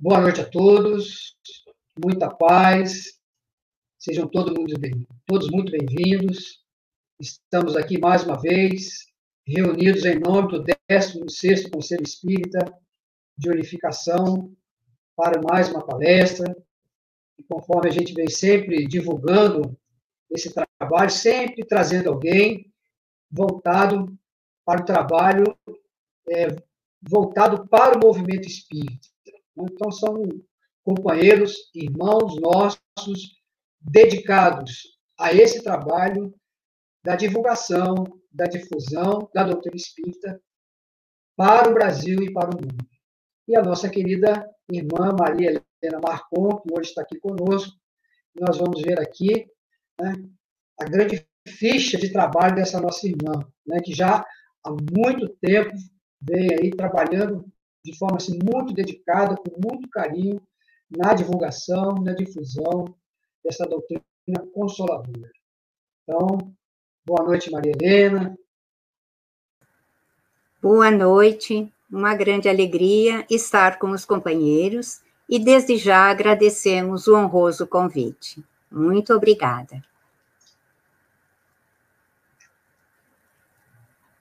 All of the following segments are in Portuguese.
Boa noite a todos, muita paz, sejam todos muito, bem, todos muito bem-vindos. Estamos aqui mais uma vez, reunidos em nome do 16º Conselho Espírita de Unificação, para mais uma palestra. E conforme a gente vem sempre divulgando esse trabalho, sempre trazendo alguém voltado para o trabalho, é, voltado para o movimento espírita. Então, são companheiros, irmãos nossos, dedicados a esse trabalho da divulgação, da difusão da doutrina espírita para o Brasil e para o mundo. E a nossa querida irmã Maria Helena Marcon, que hoje está aqui conosco, nós vamos ver aqui né, a grande ficha de trabalho dessa nossa irmã, né, que já há muito tempo vem aí trabalhando de forma assim, muito dedicada, com muito carinho, na divulgação, na difusão dessa doutrina consoladora. Então, boa noite, Maria Helena. Boa noite, uma grande alegria estar com os companheiros e desde já agradecemos o honroso convite. Muito obrigada.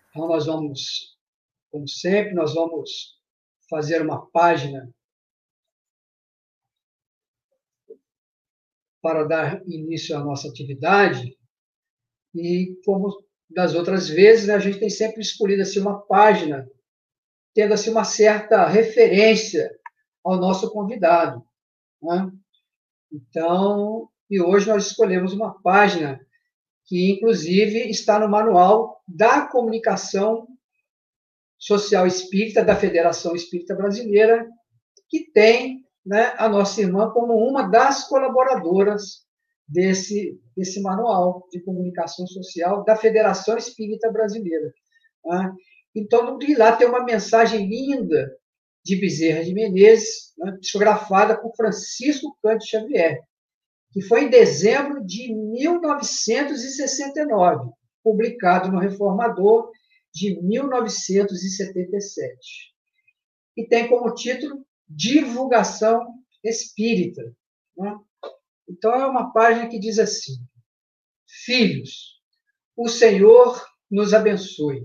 Então, nós vamos, como sempre, nós vamos fazer uma página para dar início à nossa atividade. E, como das outras vezes, né, a gente tem sempre escolhido assim, uma página tendo assim, uma certa referência ao nosso convidado. Né? Então, e hoje nós escolhemos uma página que, inclusive, está no manual da comunicação Social Espírita da Federação Espírita Brasileira, que tem né, a nossa irmã como uma das colaboradoras desse, desse manual de comunicação social da Federação Espírita Brasileira. Né? Então, de lá tem uma mensagem linda de Bezerra de Menezes, né, psicografada por Francisco Cante Xavier, que foi em dezembro de 1969, publicado no Reformador de 1977. E tem como título Divulgação Espírita. Né? Então, é uma página que diz assim: Filhos, o Senhor nos abençoe.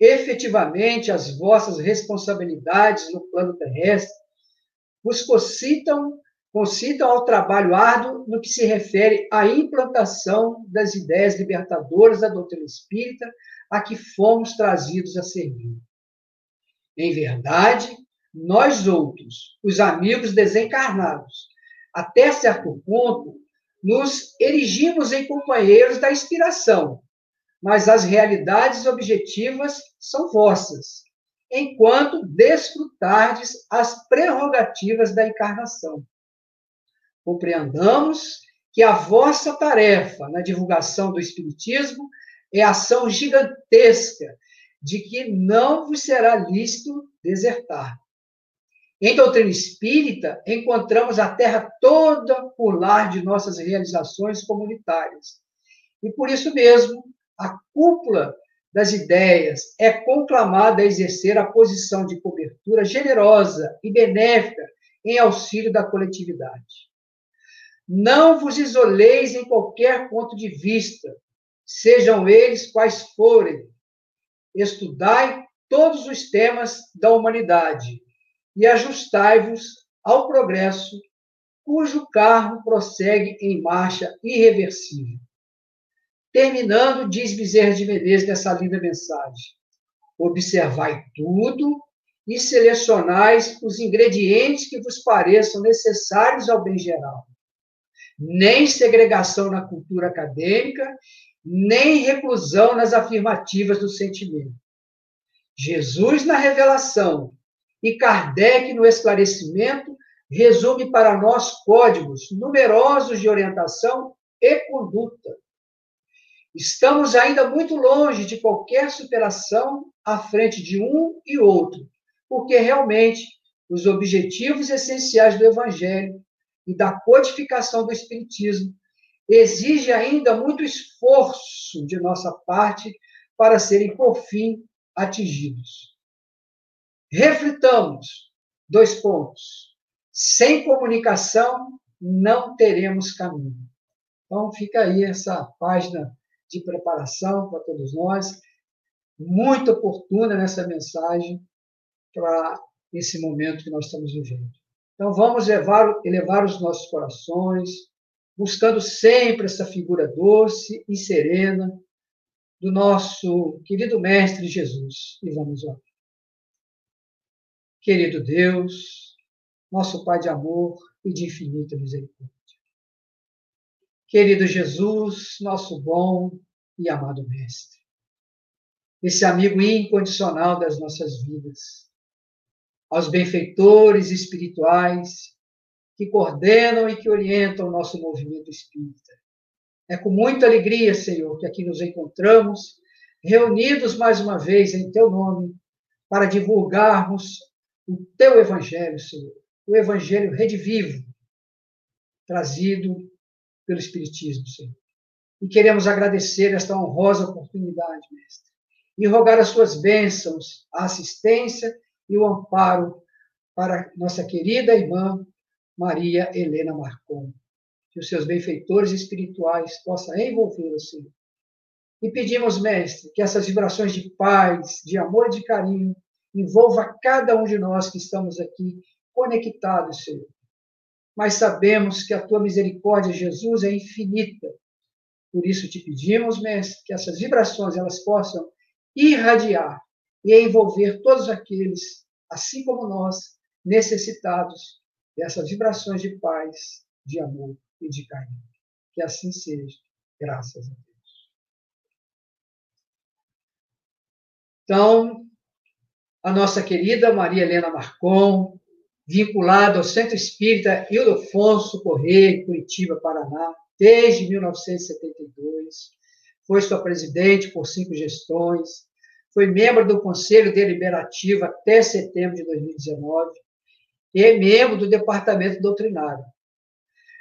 Efetivamente, as vossas responsabilidades no plano terrestre vos concitam, concitam ao trabalho árduo no que se refere à implantação das ideias libertadoras da doutrina espírita a que fomos trazidos a servir. Em verdade, nós outros, os amigos desencarnados, até certo ponto, nos erigimos em companheiros da inspiração, mas as realidades objetivas são vossas, enquanto desfrutardes as prerrogativas da encarnação. Compreendamos que a vossa tarefa na divulgação do Espiritismo é ação gigantesca de que não vos será lícito desertar. Em doutrina espírita, encontramos a terra toda por lar de nossas realizações comunitárias. E por isso mesmo, a cúpula das ideias é conclamada a exercer a posição de cobertura generosa e benéfica em auxílio da coletividade. Não vos isoleis em qualquer ponto de vista, sejam eles quais forem. Estudai todos os temas da humanidade e ajustai-vos ao progresso, cujo carro prossegue em marcha irreversível. Terminando, diz Bezerra de Menezes nessa linda mensagem: observai tudo e selecionais os ingredientes que vos pareçam necessários ao bem geral. Nem segregação na cultura acadêmica nem reclusão nas afirmativas do sentimento. Jesus na revelação e Kardec no esclarecimento resume para nós códigos numerosos de orientação e conduta. Estamos ainda muito longe de qualquer superação à frente de um e outro, porque realmente os objetivos essenciais do Evangelho e da codificação do Espiritismo exige ainda muito esforço de nossa parte para serem, por fim, atingidos. Reflitamos, dois pontos, Sem comunicação, não teremos caminho. Então, fica aí essa página de preparação para todos nós, muito oportuna nessa mensagem para esse momento que nós estamos vivendo. Então, vamos elevar, elevar os nossos corações, buscando sempre essa figura doce e serena do nosso querido Mestre Jesus. E vamos orar. Querido Deus, nosso Pai de amor e de infinita misericórdia. Querido Jesus, nosso bom e amado Mestre, esse amigo incondicional das nossas vidas, aos benfeitores espirituais que coordenam e que orientam o nosso movimento espírita. É com muita alegria, Senhor, que aqui nos encontramos, reunidos mais uma vez em Teu nome, para divulgarmos o Teu Evangelho, Senhor, o Evangelho redivivo, trazido pelo Espiritismo, Senhor. E queremos agradecer esta honrosa oportunidade, Mestre, e rogar as Suas bênçãos, a assistência e o amparo para nossa querida irmã Maria Helena Marcon. Que os seus benfeitores espirituais possam envolvê-la, Senhor. E pedimos, Mestre, que essas vibrações de paz, de amor e de carinho envolva cada um de nós que estamos aqui conectados, Senhor. Mas sabemos que a tua misericórdia, Jesus, é infinita. Por isso te pedimos, Mestre, que essas vibrações elas possam irradiar e envolver todos aqueles, assim como nós, necessitados dessas vibrações de paz, de amor e de carinho. Que assim seja, graças a Deus. Então, a nossa querida Maria Helena Marcon, vinculada ao Centro Espírita Ildefonso Correia, Curitiba, Paraná, desde 1972. Foi sua presidente por cinco gestões, foi membro do Conselho Deliberativo até setembro de 2019 e membro do Departamento Doutrinário.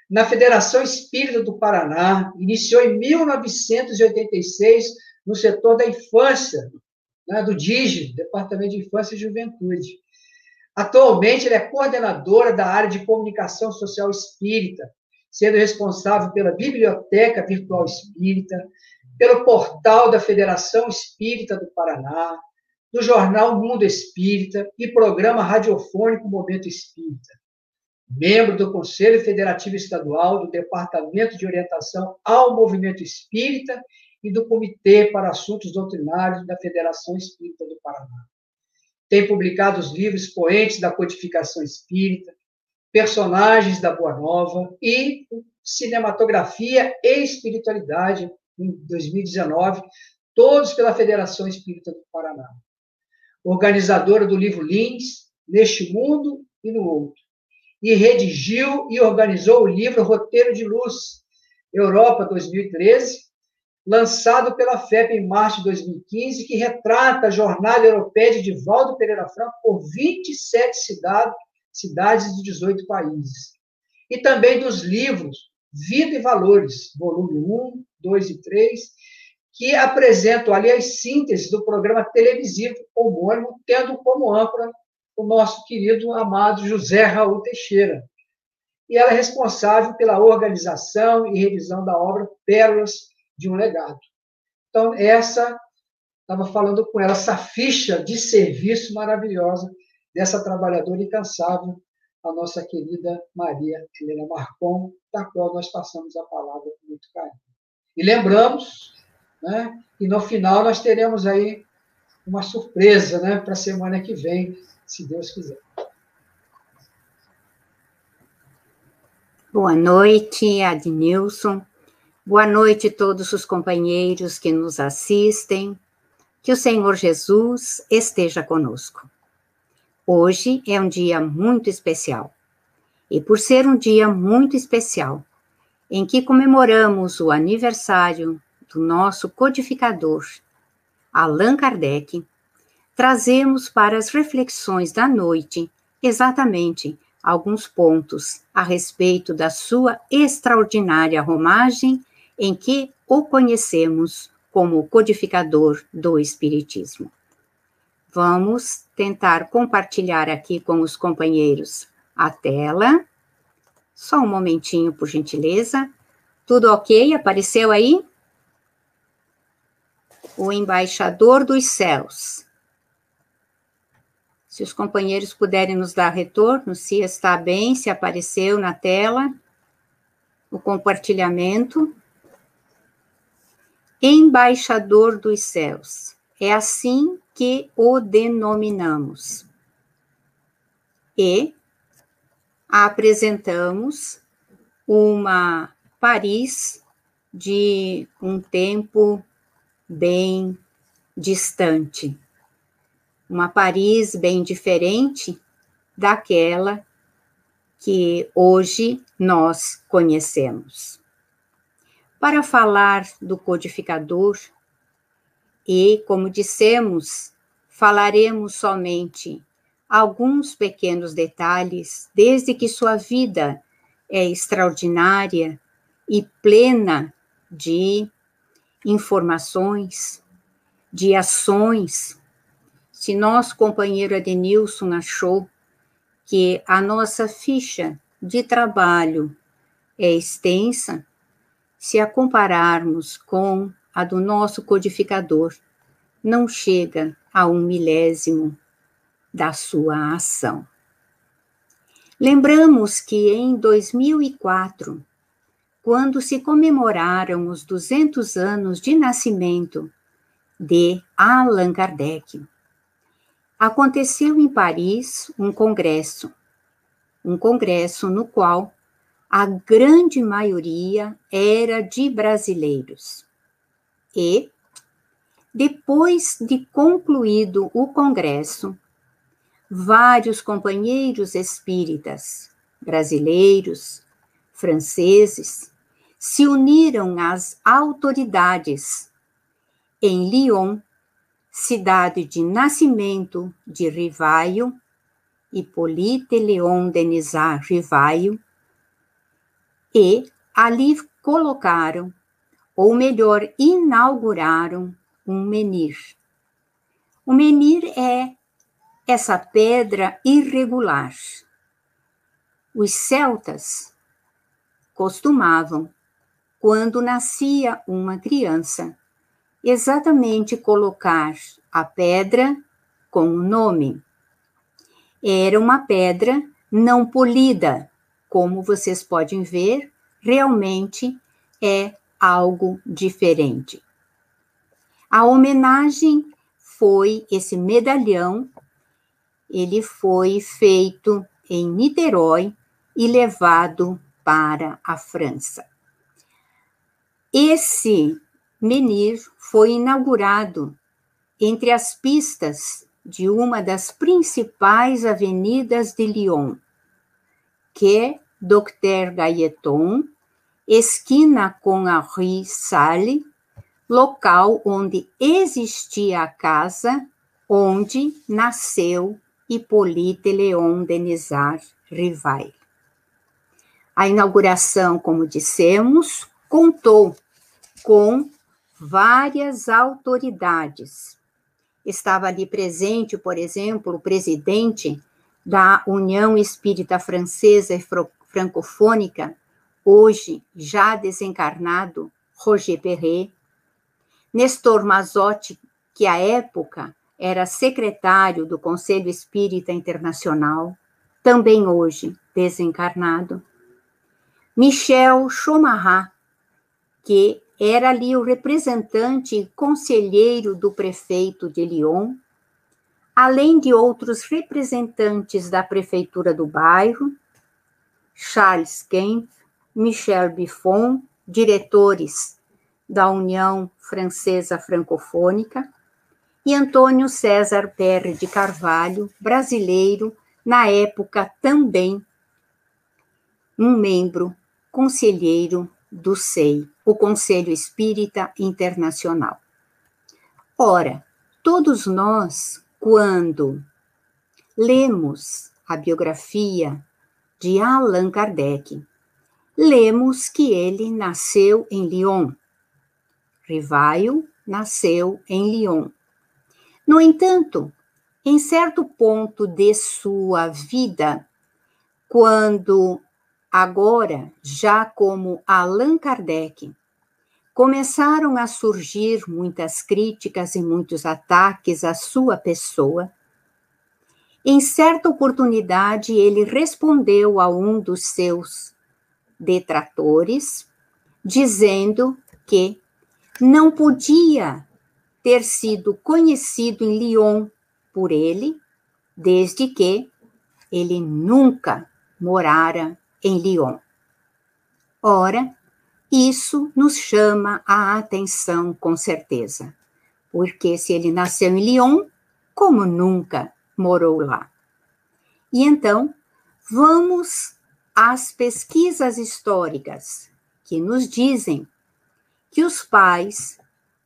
Na Federação Espírita do Paraná, iniciou em 1986 no setor da infância, né, do DIGE, Departamento de Infância e Juventude. Atualmente, ela é coordenadora da área de comunicação social espírita, sendo responsável pela Biblioteca Virtual Espírita, pelo portal da Federação Espírita do Paraná, do jornal Mundo Espírita e programa radiofônico Momento Espírita. Membro do Conselho Federativo Estadual do Departamento de Orientação ao Movimento Espírita e do Comitê para Assuntos Doutrinários da Federação Espírita do Paraná. Tem publicado os livros Poentes da Codificação Espírita, Personagens da Boa Nova e Cinematografia e Espiritualidade, em 2019, todos pela Federação Espírita do Paraná. Organizadora do livro Lins, Neste Mundo e no Outro. E redigiu e organizou o livro Roteiro de Luz, Europa 2013, lançado pela FEP em março de 2015, que retrata a jornada europeia de Divaldo Pereira Franco por 27 cidades, cidades de 18 países. E também dos livros Vida e Valores, volume 1, 2 e 3, que apresentam ali as sínteses do programa televisivo homônimo, tendo como âncora o nosso querido amado José Raul Teixeira. E ela é responsável pela organização e revisão da obra Pérolas de um Legado. Então, essa, estava falando com ela, essa ficha de serviço maravilhosa dessa trabalhadora incansável, a nossa querida Maria Helena Marcon, da qual nós passamos a palavra com muito carinho. E lembramos, né, e no final nós teremos aí uma surpresa, né, para a semana que vem, se Deus quiser. Boa noite, Adnilson. Boa noite a todos os companheiros que nos assistem. Que o Senhor Jesus esteja conosco. Hoje é um dia muito especial. E por ser um dia muito especial, em que comemoramos o aniversário do nosso codificador, Allan Kardec, trazemos para as reflexões da noite exatamente alguns pontos a respeito da sua extraordinária romagem em que o conhecemos como codificador do Espiritismo. Vamos tentar compartilhar aqui com os companheiros a tela. Só um momentinho, por gentileza. Tudo ok? Apareceu aí? O embaixador dos céus. Se os companheiros puderem nos dar retorno, se está bem, se apareceu na tela o compartilhamento. Embaixador dos céus. É assim que o denominamos. E apresentamos uma Paris de um tempo bem distante. Uma Paris bem diferente daquela que hoje nós conhecemos. Para falar do codificador, e, como dissemos, falaremos somente alguns pequenos detalhes, desde que sua vida é extraordinária e plena de informações, de ações. Se nosso companheiro Adenilson achou que a nossa ficha de trabalho é extensa, se a compararmos com a do nosso codificador, não chega a um milésimo da sua ação. Lembramos que em 2004, quando se comemoraram os 200 anos de nascimento de Allan Kardec, aconteceu em Paris um congresso, um congresso no qual a grande maioria era de brasileiros. E, depois de concluído o congresso, vários companheiros espíritas, brasileiros, franceses, se uniram às autoridades em Lyon, cidade de nascimento de Rivaio, Hippolyte Leon Denisard Rivaio, e ali colocaram, ou melhor, inauguraram um menir. O menir é essa pedra irregular. Os celtas costumavam, quando nascia uma criança, exatamente colocar a pedra com o nome. Era uma pedra não polida, como vocês podem ver, realmente é algo diferente. A homenagem foi esse medalhão, ele foi feito em Niterói e levado para a França. Esse menir foi inaugurado entre as pistas de uma das principais avenidas de Lyon, que é Docteur Gailleton, esquina com a Rue Salle, local onde existia a casa onde nasceu Hippolyte Leon Denisard Rivail. A inauguração, como dissemos, contou com várias autoridades. Estava ali presente, por exemplo, o presidente da União Espírita Francesa e Francofônica, hoje já desencarnado, Roger Perret, Nestor Mazotti, que à época era secretário do Conselho Espírita Internacional, também hoje desencarnado. Michel Chomarrat, que era ali o representante e conselheiro do prefeito de Lyon, além de outros representantes da prefeitura do bairro, Charles Kempf, Michel Biffon, diretores da União Francesa Francofônica, e Antônio César Perre de Carvalho, brasileiro, na época também um membro conselheiro do SEI, o Conselho Espírita Internacional. Ora, todos nós, quando lemos a biografia de Allan Kardec, lemos que ele nasceu em Lyon. Rivaio nasceu em Lyon. No entanto, em certo ponto de sua vida, quando agora, já como Allan Kardec, começaram a surgir muitas críticas e muitos ataques à sua pessoa, em certa oportunidade ele respondeu a um dos seus detratores, dizendo que não podia ter sido conhecido em Lyon por ele, desde que ele nunca morara em Lyon. Ora, isso nos chama a atenção com certeza, porque se ele nasceu em Lyon, como nunca morou lá? E então, vamos às pesquisas históricas que nos dizem que os pais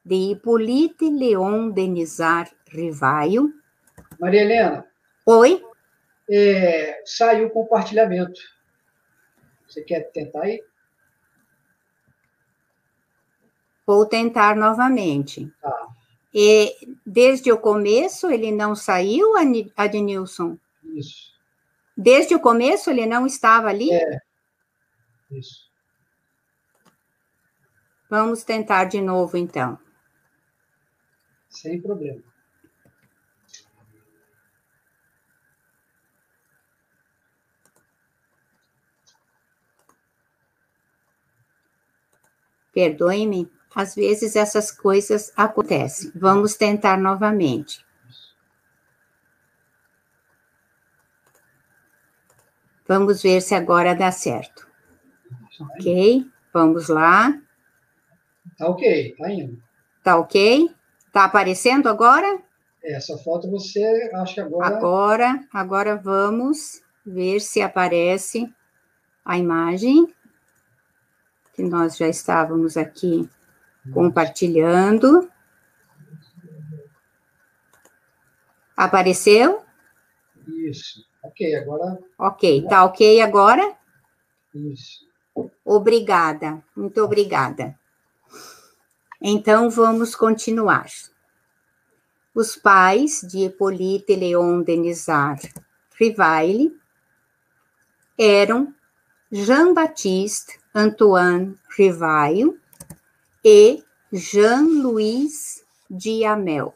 de Hippolyte Leon Denizar Rivaio. Maria Helena. Oi? É, saiu o compartilhamento. Você quer tentar aí? Vou tentar novamente. Tá. E desde o começo ele não saiu, Adnilson? Isso. Desde o começo ele não estava ali? É. Isso. Vamos tentar de novo, então. Sem problema. Perdoe-me, às vezes essas coisas acontecem. Vamos tentar novamente. Vamos ver se agora dá certo. Ok, vamos lá. Tá ok, tá indo. Tá ok? Tá aparecendo agora? É, só falta você, acho que agora. Agora, agora vamos ver se aparece a imagem que nós já estávamos aqui compartilhando. Apareceu? Isso. Ok, agora. Ok, tá ok agora? Isso. Obrigada, muito obrigada. Então, vamos continuar. Os pais de Hippolyte Leon Denisard Rivaille eram Jean-Baptiste Antoine Rivaille e Jean-Louis Diamel.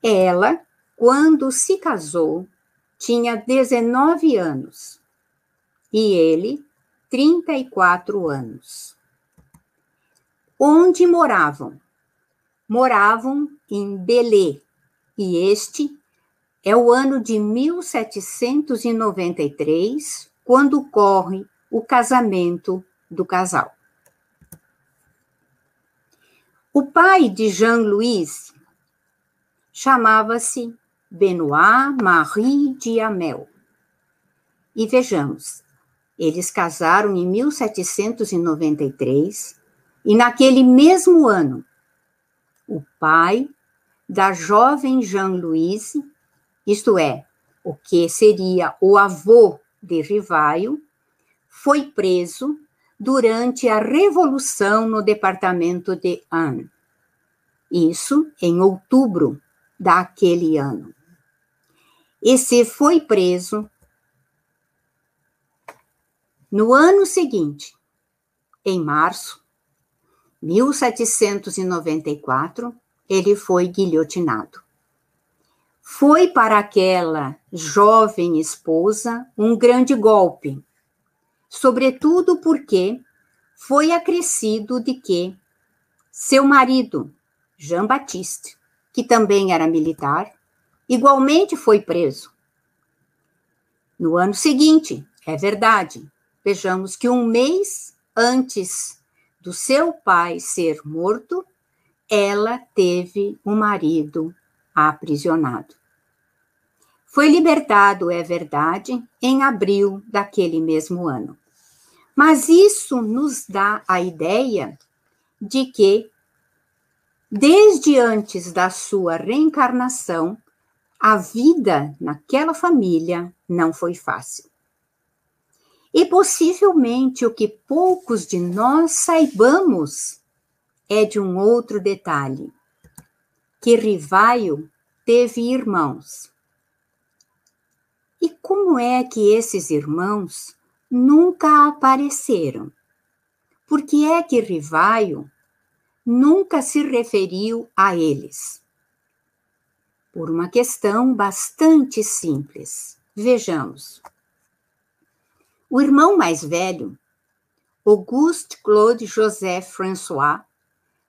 Ela, quando se casou, tinha 19 anos e ele 34 anos. Onde moravam? Moravam em Belê, e este é o ano de 1793, quando ocorre o casamento do casal. O pai de Jean-Louis chamava-se Benoit Marie Diamel. E vejamos, eles casaram em 1793 e naquele mesmo ano, o pai da jovem Jean-Louise, isto é, o que seria o avô de Rivaio, foi preso durante a Revolução no departamento de Anne. Isso em outubro daquele ano. E se foi preso no ano seguinte, em março, 1794, ele foi guilhotinado. Foi para aquela jovem esposa um grande golpe, sobretudo porque foi acrescido de que seu marido, Jean Baptiste, que também era militar, igualmente foi preso. No ano seguinte, é verdade, vejamos que um mês antes do seu pai ser morto, ela teve um marido aprisionado. Foi libertado, é verdade, em abril daquele mesmo ano. Mas isso nos dá a ideia de que, desde antes da sua reencarnação, a vida naquela família não foi fácil. E possivelmente o que poucos de nós saibamos é de um outro detalhe: que Rivaio teve irmãos. E como é que esses irmãos nunca apareceram? Por que é que Rivaio nunca se referiu a eles? Por uma questão bastante simples. Vejamos. O irmão mais velho, Auguste Claude Joseph François,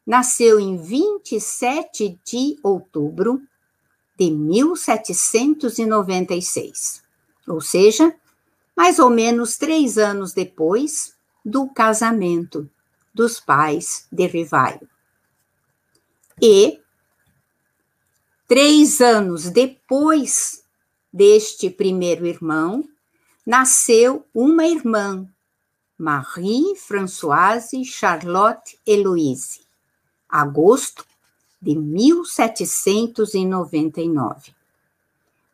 nasceu em 27 de outubro de 1796, ou seja, mais ou menos três anos depois do casamento dos pais de Rivaio. E, três anos depois deste primeiro irmão, nasceu uma irmã, Marie-Françoise Charlotte Heloise, agosto de 1799.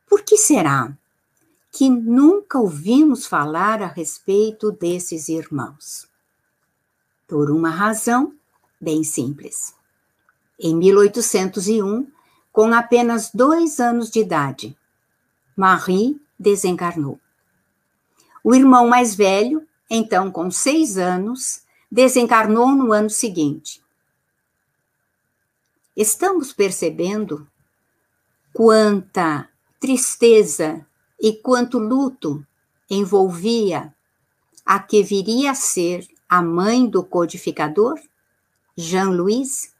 Por que será que nunca ouvimos falar a respeito desses irmãos? Por uma razão bem simples. Em 1801, com apenas dois anos de idade, Marie desencarnou. O irmão mais velho, então com seis anos, desencarnou no ano seguinte. Estamos percebendo quanta tristeza e quanto luto envolvia a que viria a ser a mãe do codificador, Jean-Louis,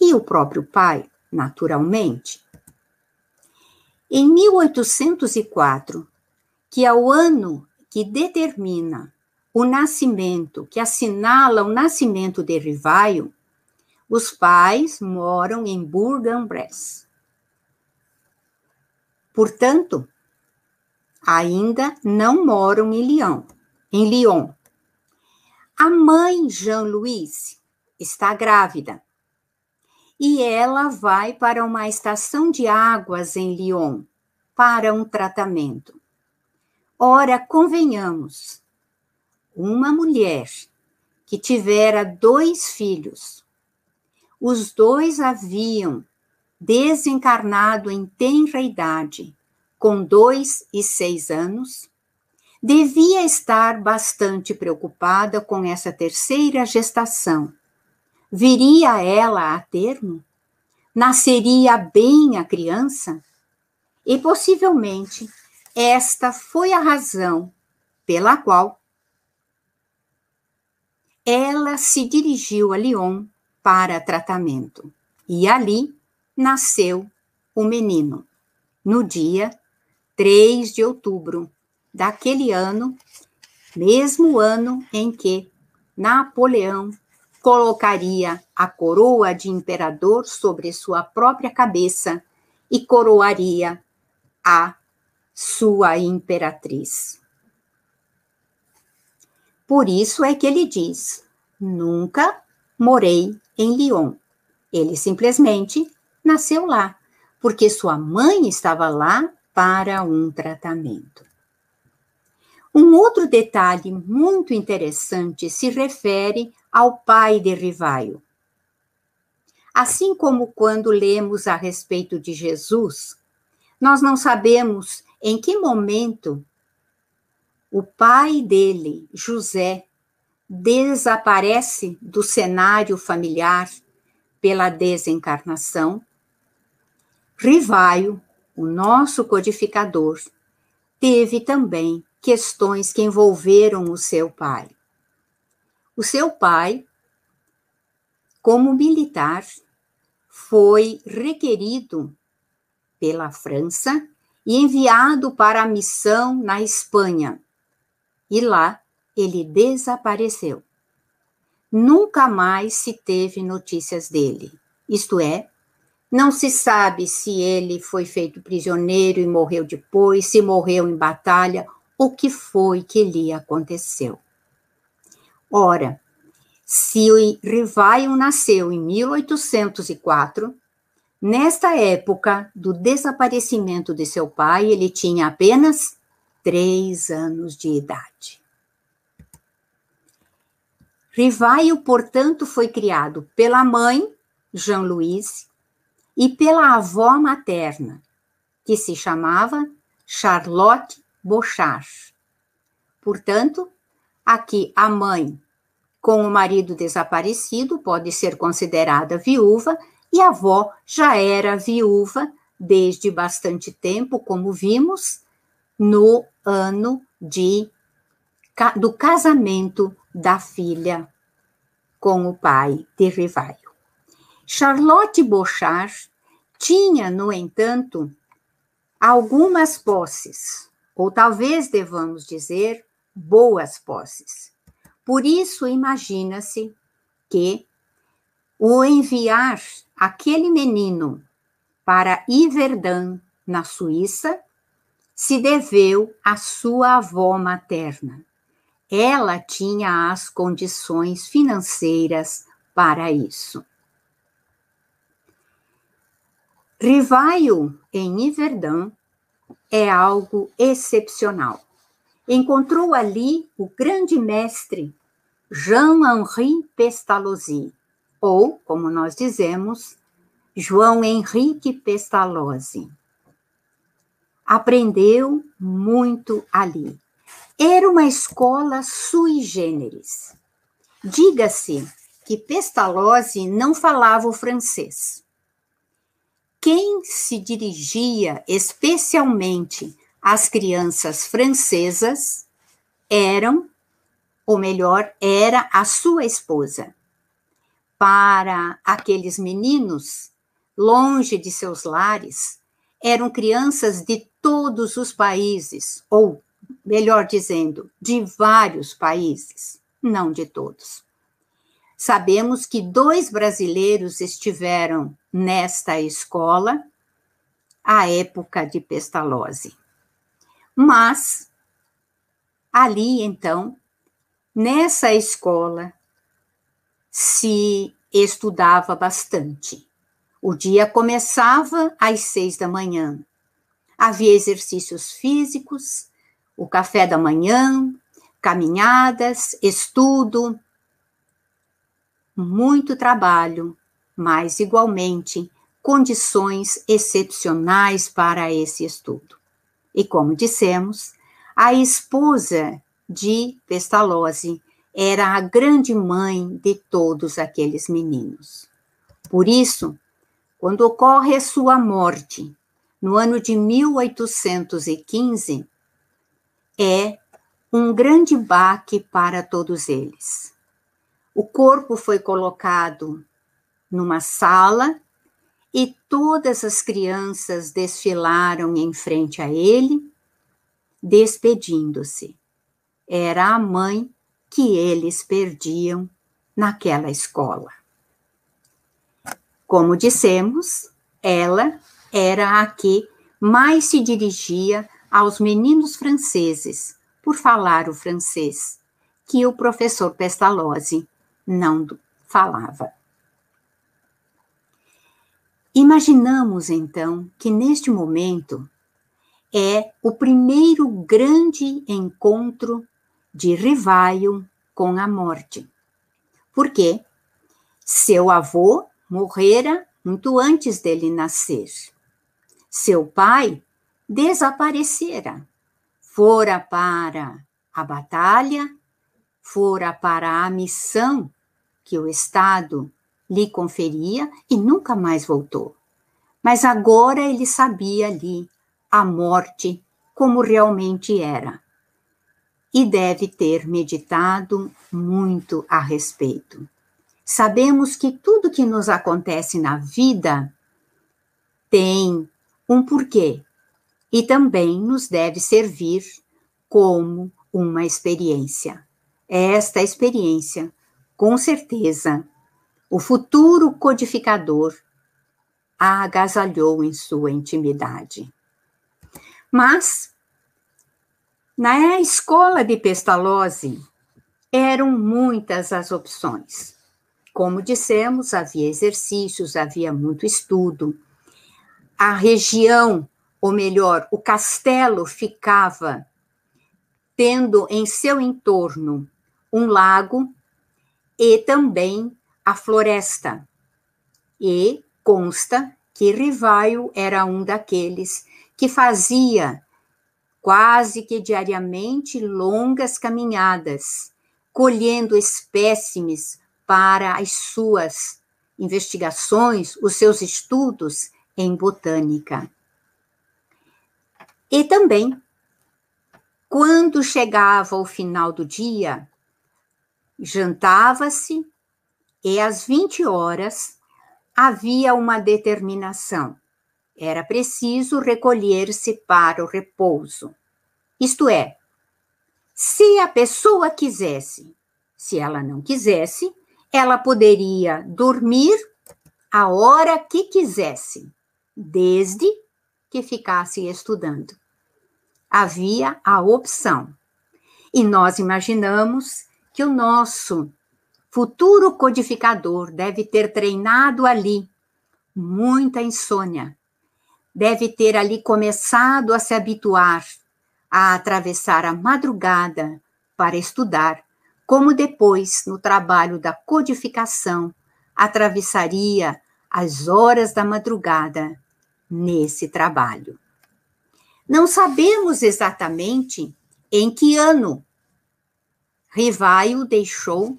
e o próprio pai, naturalmente. Em 1804, que é o ano que determina o nascimento, que assinala o nascimento de Rivaio, os pais moram em Bourg-en-Bresse. Portanto, ainda não moram em Lyon, em Lyon. A mãe Jean-Louise está grávida e ela vai para uma estação de águas em Lyon para um tratamento. Ora, convenhamos, uma mulher que tivera dois filhos, os dois haviam desencarnado em tenra idade, com dois e seis anos, devia estar bastante preocupada com essa terceira gestação. Viria ela a termo? Nasceria bem a criança? E possivelmente esta foi a razão pela qual ela se dirigiu a Lyon para tratamento. E ali nasceu o menino, no dia 3 de outubro daquele ano, mesmo ano em que Napoleão colocaria a coroa de imperador sobre sua própria cabeça e coroaria a sua imperatriz. Por isso é que ele diz: Nunca morei em Lyon. Ele simplesmente nasceu lá, porque sua mãe estava lá para um tratamento. Um outro detalhe muito interessante se refere ao pai de Rivaio. Assim como quando lemos a respeito de Jesus, nós não sabemos em que momento o pai dele, José, desaparece do cenário familiar pela desencarnação. Rivaio, o nosso codificador, teve também questões que envolveram o seu pai. O seu pai, como militar, foi requerido pela França e enviado para a missão na Espanha. E lá ele desapareceu. Nunca mais se teve notícias dele. Isto é, não se sabe se ele foi feito prisioneiro e morreu depois, se morreu em batalha, o que foi que lhe aconteceu. Ora, se o Rivaio nasceu em 1804, Nesta época do desaparecimento de seu pai, ele tinha apenas três anos de idade. Rivaio, portanto, foi criado pela mãe, Jean-Louise, e pela avó materna, que se chamava Charlotte Bochard. Portanto, aqui a mãe com o marido desaparecido pode ser considerada viúva e a avó já era viúva desde bastante tempo, como vimos, no ano de, do casamento da filha com o pai de Rivaio. Charlotte Bochard tinha, no entanto, algumas posses, ou talvez devamos dizer boas posses. Por isso, imagina-se que o enviar aquele menino para Iverdun, na Suíça, se deveu à sua avó materna. Ela tinha as condições financeiras para isso. Rivaio em Iverdun é algo excepcional. Encontrou ali o grande mestre Jean-Henri Pestalozzi, ou, como nós dizemos, João Henrique Pestalozzi. Aprendeu muito ali. Era uma escola sui generis. Diga-se que Pestalozzi não falava o francês. Quem se dirigia especialmente às crianças francesas eram, ou melhor, era a sua esposa. Para aqueles meninos, longe de seus lares, eram crianças de todos os países, ou melhor dizendo, de vários países, não de todos. Sabemos que dois brasileiros estiveram nesta escola à época de Pestalozzi. Mas, ali então, nessa escola, se estudava bastante. O dia começava às seis da manhã. Havia exercícios físicos, o café da manhã, caminhadas, estudo, muito trabalho, mas igualmente condições excepcionais para esse estudo. E como dissemos, a esposa de Pestalozzi era a grande mãe de todos aqueles meninos. Por isso, quando ocorre a sua morte, no ano de 1815, é um grande baque para todos eles. O corpo foi colocado numa sala e todas as crianças desfilaram em frente a ele, despedindo-se. Era a mãe que eles perdiam naquela escola. Como dissemos, ela era a que mais se dirigia aos meninos franceses por falar o francês, que o professor Pestalozzi não falava. Imaginamos então que neste momento é o primeiro grande encontro de Rivaio com a morte. Porque seu avô morrera muito antes dele nascer. Seu pai desaparecera, fora para a batalha, fora para a missão que o Estado lhe conferia e nunca mais voltou. Mas agora ele sabia ali a morte como realmente era. E deve ter meditado muito a respeito. Sabemos que tudo que nos acontece na vida tem um porquê e também nos deve servir como uma experiência. Esta experiência com certeza, o futuro codificador a agasalhou em sua intimidade. Mas, na escola de Pestalozzi, eram muitas as opções. Como dissemos, havia exercícios, havia muito estudo. A região, ou melhor, o castelo ficava tendo em seu entorno um lago e também a floresta. E consta que Rivaio era um daqueles que fazia quase que diariamente longas caminhadas, colhendo espécimes para as suas investigações, os seus estudos em botânica. E também, quando chegava o final do dia, jantava-se e às 20 horas havia uma determinação. Era preciso recolher-se para o repouso. Isto é, se a pessoa quisesse, se ela não quisesse, ela poderia dormir a hora que quisesse, desde que ficasse estudando. Havia a opção. E nós imaginamos que o nosso futuro codificador deve ter treinado ali muita insônia, deve ter ali começado a se habituar a atravessar a madrugada para estudar como depois, no trabalho da codificação, atravessaria as horas da madrugada nesse trabalho. Não sabemos exatamente em que ano Rivaio deixou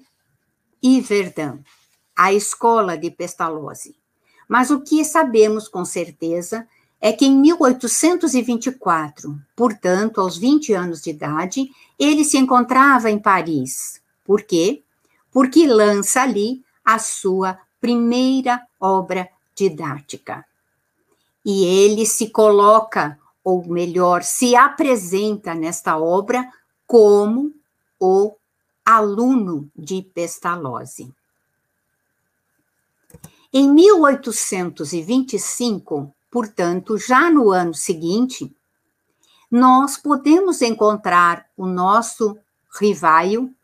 Iverdun, a escola de Pestalozzi. Mas o que sabemos com certeza é que em 1824, portanto, aos 20 anos de idade, ele se encontrava em Paris. Por quê? Porque lança ali a sua primeira obra didática. E ele se coloca, ou melhor, se apresenta nesta obra como o aluno de Pestalozzi. Em 1825, portanto, já no ano seguinte, nós podemos encontrar o nosso rivaio,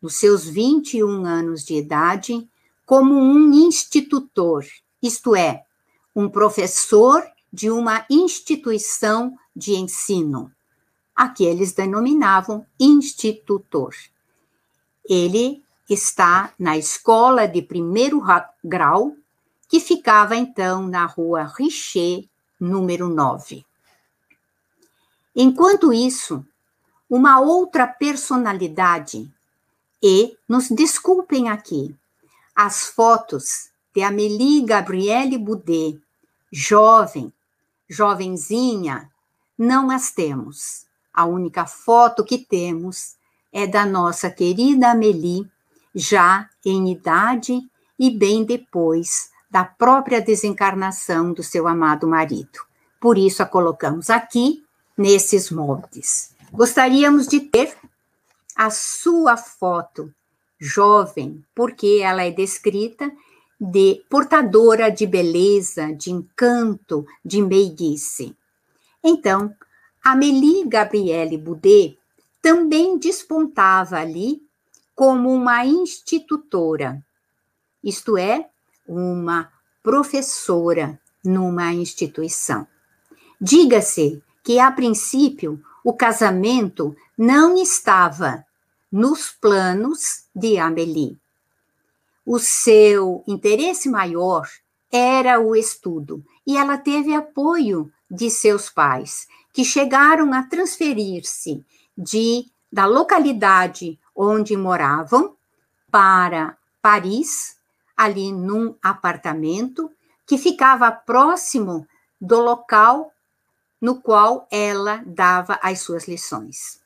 nos seus 21 anos de idade, como um institutor, isto é, um professor de uma instituição de ensino. Aqui eles denominavam institutor. Ele está na escola de primeiro grau que ficava então na rua Richer, número 9. Enquanto isso, uma outra personalidade, e nos desculpem aqui, as fotos de Amélie Gabrielle Boudet, jovem, jovenzinha, não as temos. A única foto que temos é da nossa querida Amélie, já em idade e bem depois da própria desencarnação do seu amado marido. Por isso a colocamos aqui nesses moldes. Gostaríamos de ter a sua foto jovem, porque ela é descrita de portadora de beleza, de encanto, de meiguice. Então, Amélie Gabrielle Boudet também despontava ali como uma institutora, isto é, uma professora numa instituição. Diga-se que, a princípio, o casamento não estava nos planos de Amélie. O seu interesse maior era o estudo e ela teve apoio de seus pais, que chegaram a transferir-se de da localidade onde moravam para Paris ali num apartamento que ficava próximo do local no qual ela dava as suas lições.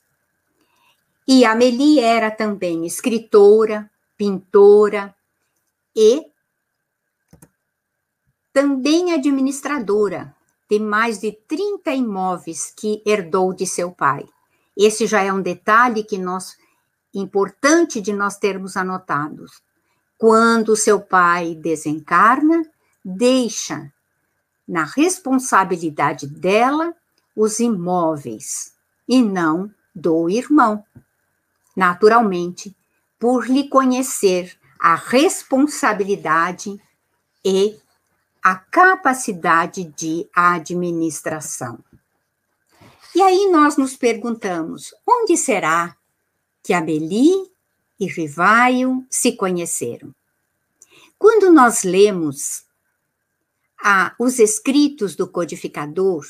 E Amélie era também escritora, pintora e também administradora de mais de 30 imóveis que herdou de seu pai. Esse já é um detalhe que nós importante de nós termos anotados. Quando seu pai desencarna, deixa na responsabilidade dela os imóveis e não do irmão. Naturalmente, por lhe conhecer a responsabilidade e a capacidade de administração. E aí nós nos perguntamos: onde será que Amélie e Rivaio se conheceram. Quando nós lemos os escritos do codificador,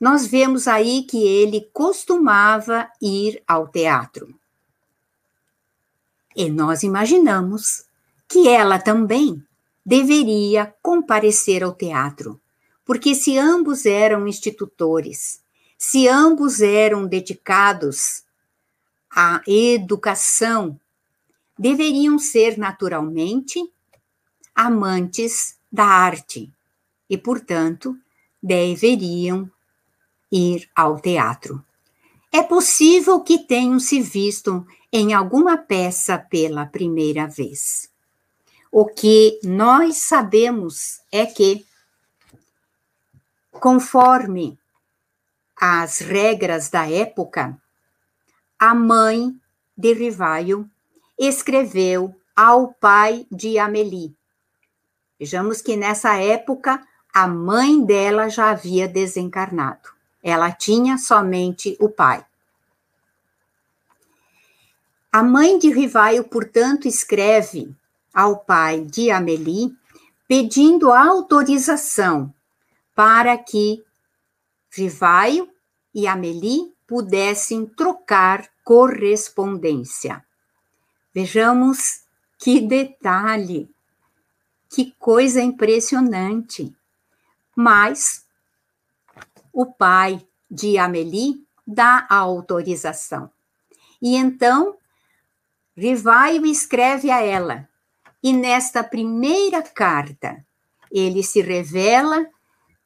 nós vemos aí que ele costumava ir ao teatro. E nós imaginamos que ela também deveria comparecer ao teatro, porque se ambos eram institutores, se ambos eram dedicados à educação, deveriam ser naturalmente amantes da arte e, portanto, deveriam ir ao teatro. É possível que tenham se visto em alguma peça pela primeira vez. O que nós sabemos é que, conforme as regras da época, a mãe de Rivaio escreveu ao pai de Amélie. Vejamos que nessa época a mãe dela já havia desencarnado. Ela tinha somente o pai. A mãe de Rivaio, portanto, escreve ao pai de Amélie pedindo autorização para que Rivaio e Amélie pudessem trocar correspondência. Vejamos que detalhe, que coisa impressionante. Mas o pai de Amélie dá a autorização. E então Rivaio escreve a ela, e nesta primeira carta ele se revela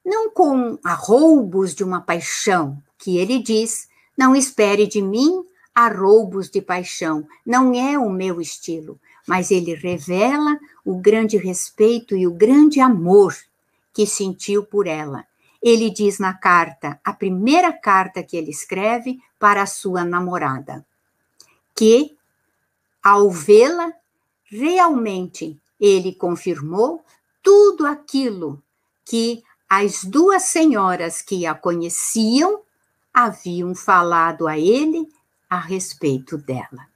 não com arroubos de uma paixão, que ele diz: não espere de mim arroubos de paixão, não é o meu estilo, mas ele revela o grande respeito e o grande amor que sentiu por ela. Ele diz na carta, a primeira carta que ele escreve para a sua namorada, que ao vê-la, realmente ele confirmou tudo aquilo que as duas senhoras que a conheciam haviam falado a ele a respeito dela.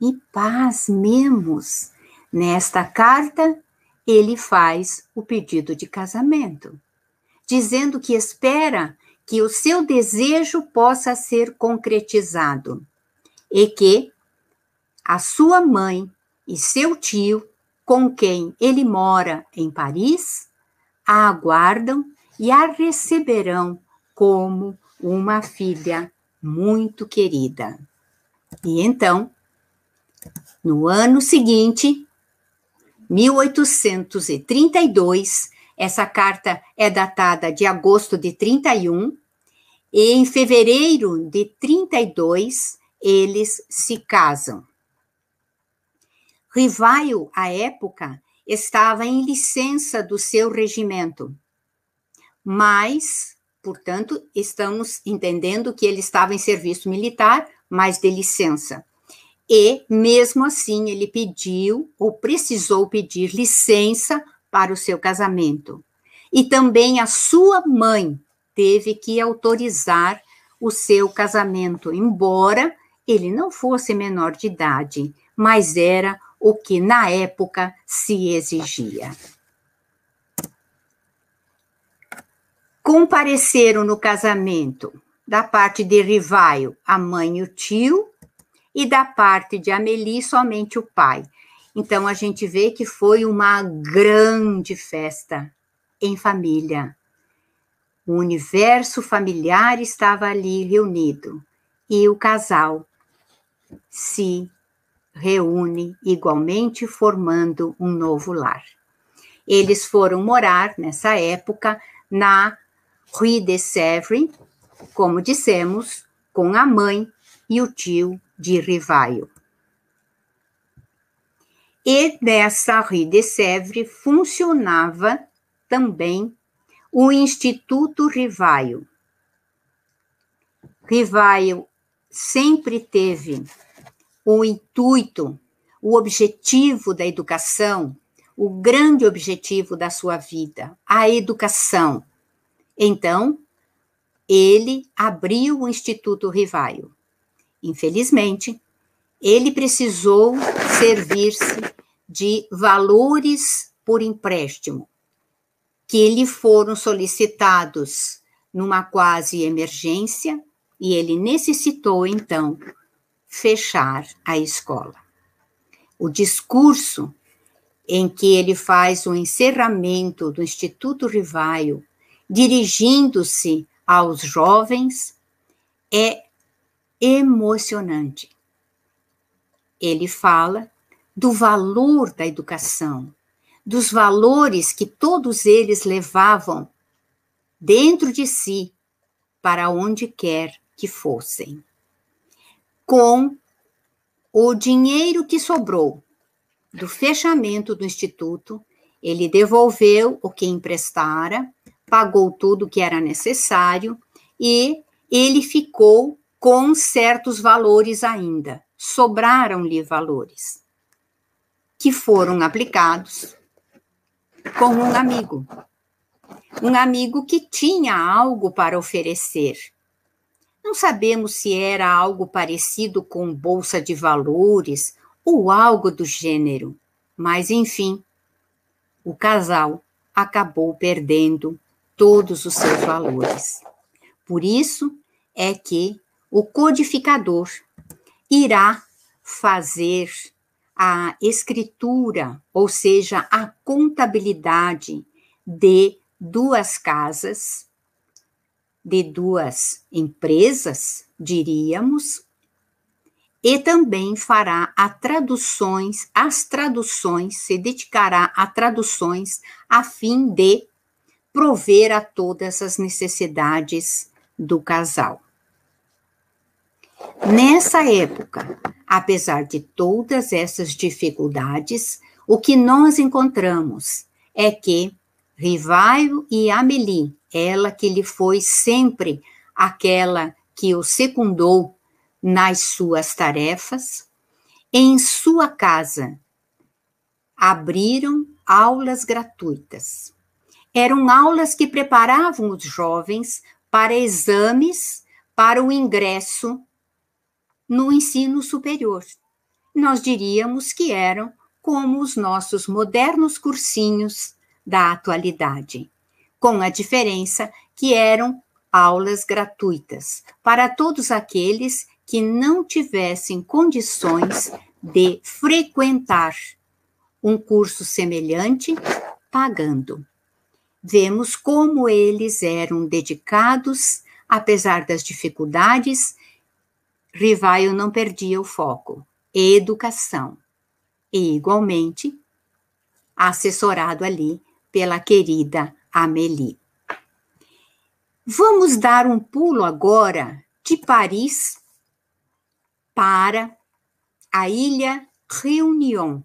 E pasmemos, nesta carta, ele faz o pedido de casamento, dizendo que espera que o seu desejo possa ser concretizado e que a sua mãe e seu tio, com quem ele mora em Paris, a aguardam e a receberão como uma filha muito querida. E então, no ano seguinte, 1832, essa carta é datada de agosto de 31, e em fevereiro de 32, eles se casam. Rivaio, à época, estava em licença do seu regimento, mas Portanto, estamos entendendo que ele estava em serviço militar, mas de licença. E, mesmo assim, ele pediu ou precisou pedir licença para o seu casamento. E também a sua mãe teve que autorizar o seu casamento, embora ele não fosse menor de idade, mas era o que na época se exigia. Compareceram no casamento, da parte de Rivaio, a mãe e o tio, e da parte de Amélie, somente o pai. Então, a gente vê que foi uma grande festa em família. O universo familiar estava ali reunido e o casal se reúne igualmente, formando um novo lar. Eles foram morar, nessa época, na Rue de Sèvres, como dissemos, com a mãe e o tio de Rivaio. E nessa Rue de Sèvres funcionava também o Instituto Rivaio. Rivaio sempre teve o intuito, o objetivo da educação, o grande objetivo da sua vida, a educação. Então, ele abriu o Instituto Rivaio. Infelizmente, ele precisou servir-se de valores por empréstimo, que lhe foram solicitados numa quase emergência e ele necessitou então fechar a escola. O discurso em que ele faz o encerramento do Instituto Rivaio, dirigindo-se aos jovens, é emocionante. Ele fala do valor da educação, dos valores que todos eles levavam dentro de si para onde quer que fossem. Com o dinheiro que sobrou do fechamento do instituto, ele devolveu o que emprestara, pagou tudo que era necessário e ele ficou com certos valores ainda. Sobraram-lhe valores que foram aplicados com um amigo. Um amigo que tinha algo para oferecer. Não sabemos se era algo parecido com bolsa de valores ou algo do gênero, mas enfim, o casal acabou perdendo todos os seus valores. Por isso é que o codificador irá fazer a escritura, ou seja, a contabilidade de duas casas, de duas empresas, diríamos, e também fará a traduções, as traduções, se dedicará a traduções a fim de prover a todas as necessidades do casal. Nessa época, apesar de todas essas dificuldades, o que nós encontramos é que Rivaio e Amélie, ela que lhe foi sempre aquela que o secundou nas suas tarefas, em sua casa, abriram aulas gratuitas. Eram aulas que preparavam os jovens para exames para o ingresso no ensino superior. Nós diríamos que eram como os nossos modernos cursinhos da atualidade, com a diferença que eram aulas gratuitas para todos aqueles que não tivessem condições de frequentar um curso semelhante pagando. Vemos como eles eram dedicados, apesar das dificuldades, Rivaio não perdia o foco, educação, e igualmente assessorado ali pela querida Amélie. Vamos dar um pulo agora de Paris para a ilha Réunion.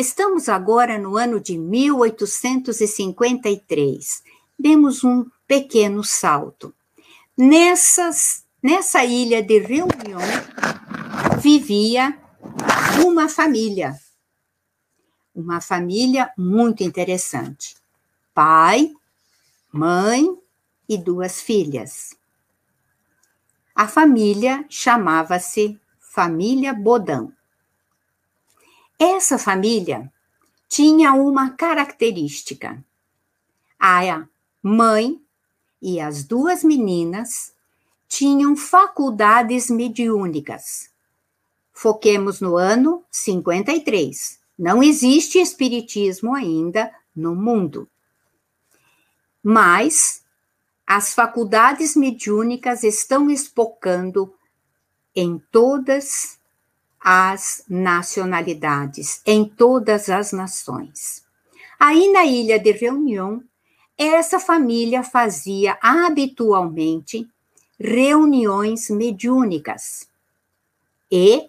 Estamos agora no ano de 1853. Demos um pequeno salto. Nessas, nessa ilha de Réunion vivia uma família. Uma família muito interessante. Pai, mãe e duas filhas. A família chamava-se Família Bodão. Essa família tinha uma característica. A mãe e as duas meninas tinham faculdades mediúnicas. Foquemos no ano 53. Não existe espiritismo ainda no mundo. Mas as faculdades mediúnicas estão espocando em todas as nacionalidades, em todas as nações. Aí na ilha de Reunião, essa família fazia habitualmente reuniões mediúnicas e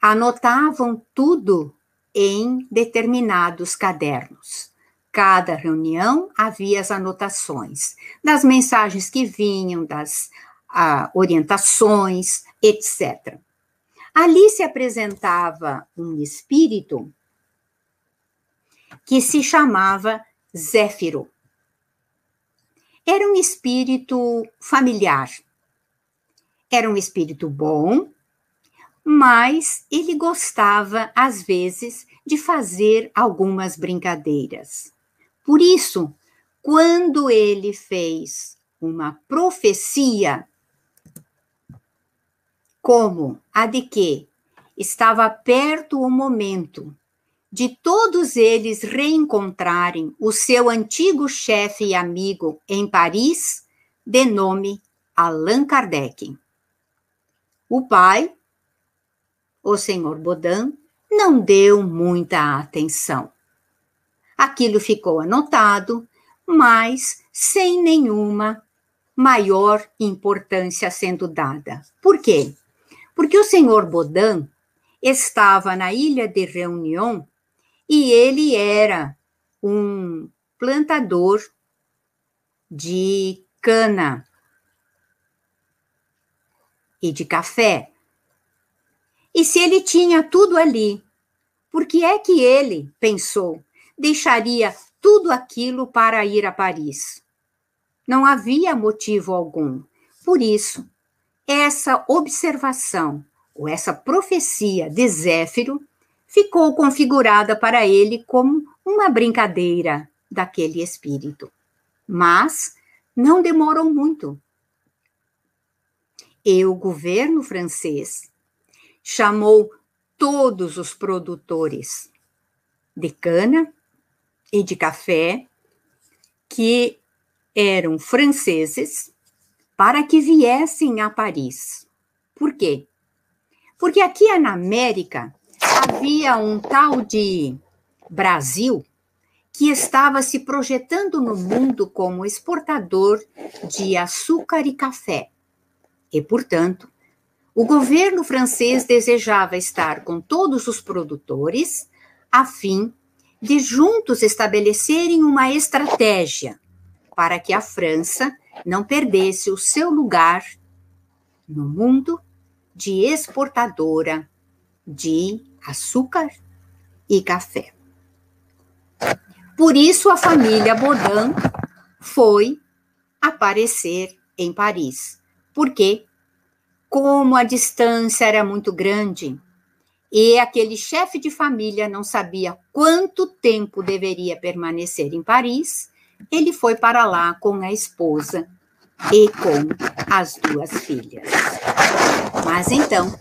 anotavam tudo em determinados cadernos. Cada reunião havia as anotações das mensagens que vinham, das ah, orientações, etc. Ali se apresentava um espírito que se chamava Zéfiro. Era um espírito familiar. Era um espírito bom, mas ele gostava, às vezes, de fazer algumas brincadeiras. Por isso, quando ele fez uma profecia como a de que estava perto o momento de todos eles reencontrarem o seu antigo chefe e amigo em Paris, de nome Allan Kardec. O pai, o senhor Baudin, não deu muita atenção. Aquilo ficou anotado, mas sem nenhuma maior importância sendo dada. Por quê? Porque o senhor Baudin estava na ilha de Reunião e ele era um plantador de cana e de café. E se ele tinha tudo ali, por que é que ele, pensou, deixaria tudo aquilo para ir a Paris? Não havia motivo algum. Por isso, essa observação, ou essa profecia de Zéfiro, ficou configurada para ele como uma brincadeira daquele espírito. Mas não demorou muito. E o governo francês chamou todos os produtores de cana e de café que eram franceses para que viessem a Paris. Por quê? Porque aqui na América havia um tal de Brasil que estava se projetando no mundo como exportador de açúcar e café. E, portanto, o governo francês desejava estar com todos os produtores a fim de juntos estabelecerem uma estratégia para que a França não perdesse o seu lugar no mundo de exportadora de açúcar e café. Por isso a família Baudin foi aparecer em Paris, porque como a distância era muito grande e aquele chefe de família não sabia quanto tempo deveria permanecer em Paris, ele foi para lá com a esposa e com as duas filhas. Mas então,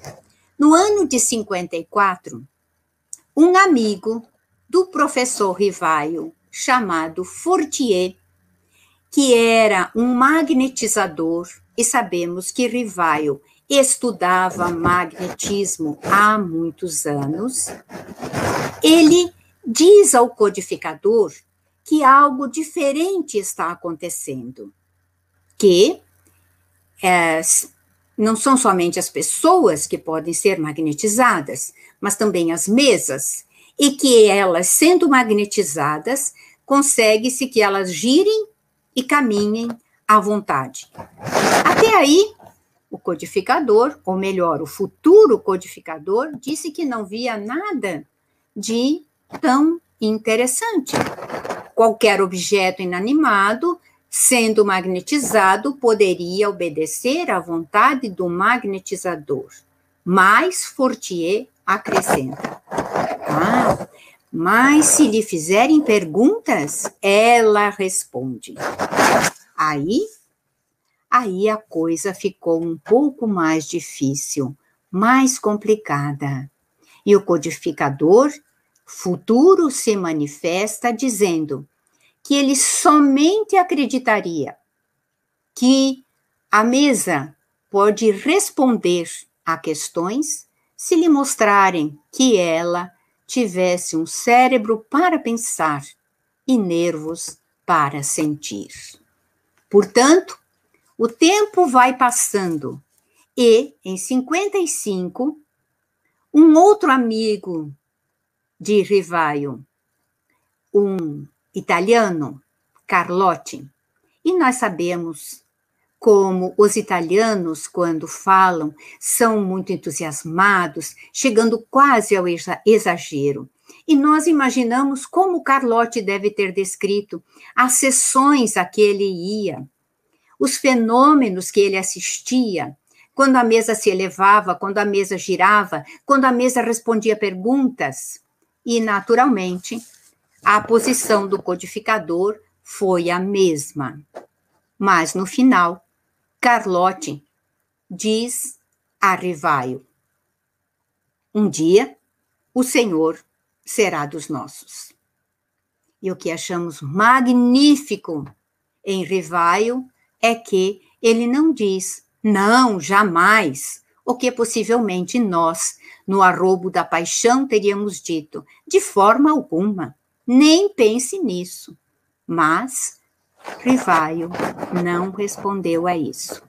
no ano de 54, um amigo do professor Rivaio, chamado Fortier, que era um magnetizador, e sabemos que Rivaio estudava magnetismo há muitos anos, ele diz ao codificador que algo diferente está acontecendo, que é, não são somente as pessoas que podem ser magnetizadas, mas também as mesas, e que elas, sendo magnetizadas, consegue-se que elas girem e caminhem à vontade. Até aí, o codificador, ou melhor, o futuro codificador, disse que não via nada de tão interessante. Qualquer objeto inanimado, sendo magnetizado, poderia obedecer à vontade do magnetizador. Mas Fortier acrescenta: Ah, mas se lhe fizerem perguntas, ela responde. Aí Aí a coisa ficou um pouco mais difícil, mais complicada. E o codificador futuro se manifesta dizendo que ele somente acreditaria que a mesa pode responder a questões se lhe mostrarem que ela tivesse um cérebro para pensar e nervos para sentir. Portanto, o tempo vai passando e, em 55, um outro amigo de Rivaio, um italiano, Carlotti, e nós sabemos como os italianos, quando falam, são muito entusiasmados, chegando quase ao exagero. E nós imaginamos como Carlotti deve ter descrito as sessões a que ele ia, os fenômenos que ele assistia, quando a mesa se elevava, quando a mesa girava, quando a mesa respondia perguntas. E, naturalmente, a posição do codificador foi a mesma. Mas no final, Carlote diz a Rivaio: Um dia o Senhor será dos nossos. E o que achamos magnífico em Rivaio é que ele não diz não, jamais, o que possivelmente nós, no arrobo da paixão, teríamos dito, de forma alguma, nem pense nisso. Mas Rivaio não respondeu a isso.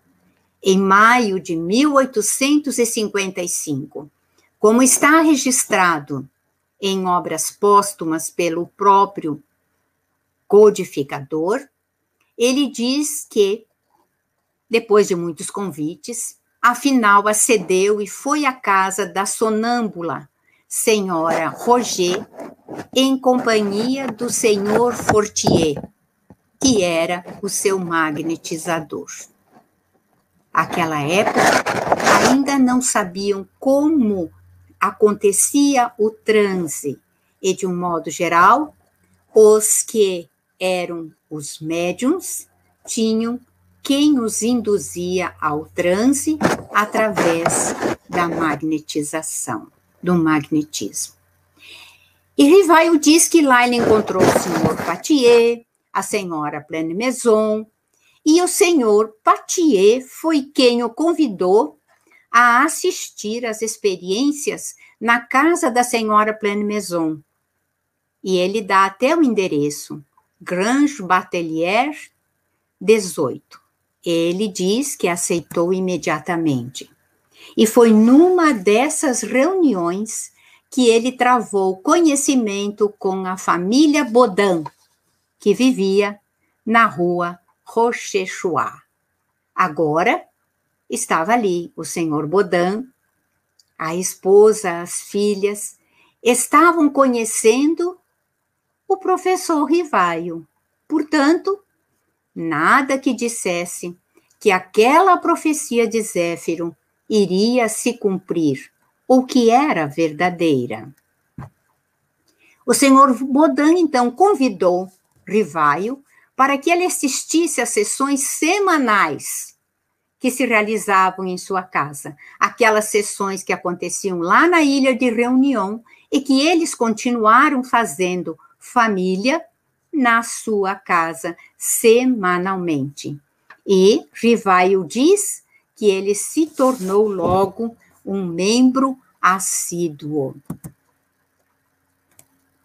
Em maio de 1855, como está registrado em obras póstumas pelo próprio codificador, ele diz que, depois de muitos convites, afinal acedeu e foi à casa da sonâmbula, senhora Roger, em companhia do senhor Fortier, que era o seu magnetizador. Aquela época ainda não sabiam como acontecia o transe, e de um modo geral, os que eram os médiums tinham quem os induzia ao transe através da magnetização, do magnetismo. E Rivaio diz que lá ele encontrou o senhor Patier, a senhora Pleine Maison, e o senhor Patier foi quem o convidou a assistir às experiências na casa da senhora Pleine Maison. E ele dá até o endereço, Grange Batelier 18. Ele diz que aceitou imediatamente. E foi numa dessas reuniões que ele travou conhecimento com a família Bodin, que vivia na rua Rochechua. Agora estava ali o senhor Bodin, a esposa, as filhas, estavam conhecendo o professor Rivaio. Portanto, nada que dissesse que aquela profecia de Zéfiro iria se cumprir, ou que era verdadeira. O senhor Bodan, então, convidou Rivaio para que ele assistisse às sessões semanais que se realizavam em sua casa, aquelas sessões que aconteciam lá na ilha de reunião e que eles continuaram fazendo família na sua casa semanalmente. E Rivaio diz que ele se tornou logo um membro assíduo.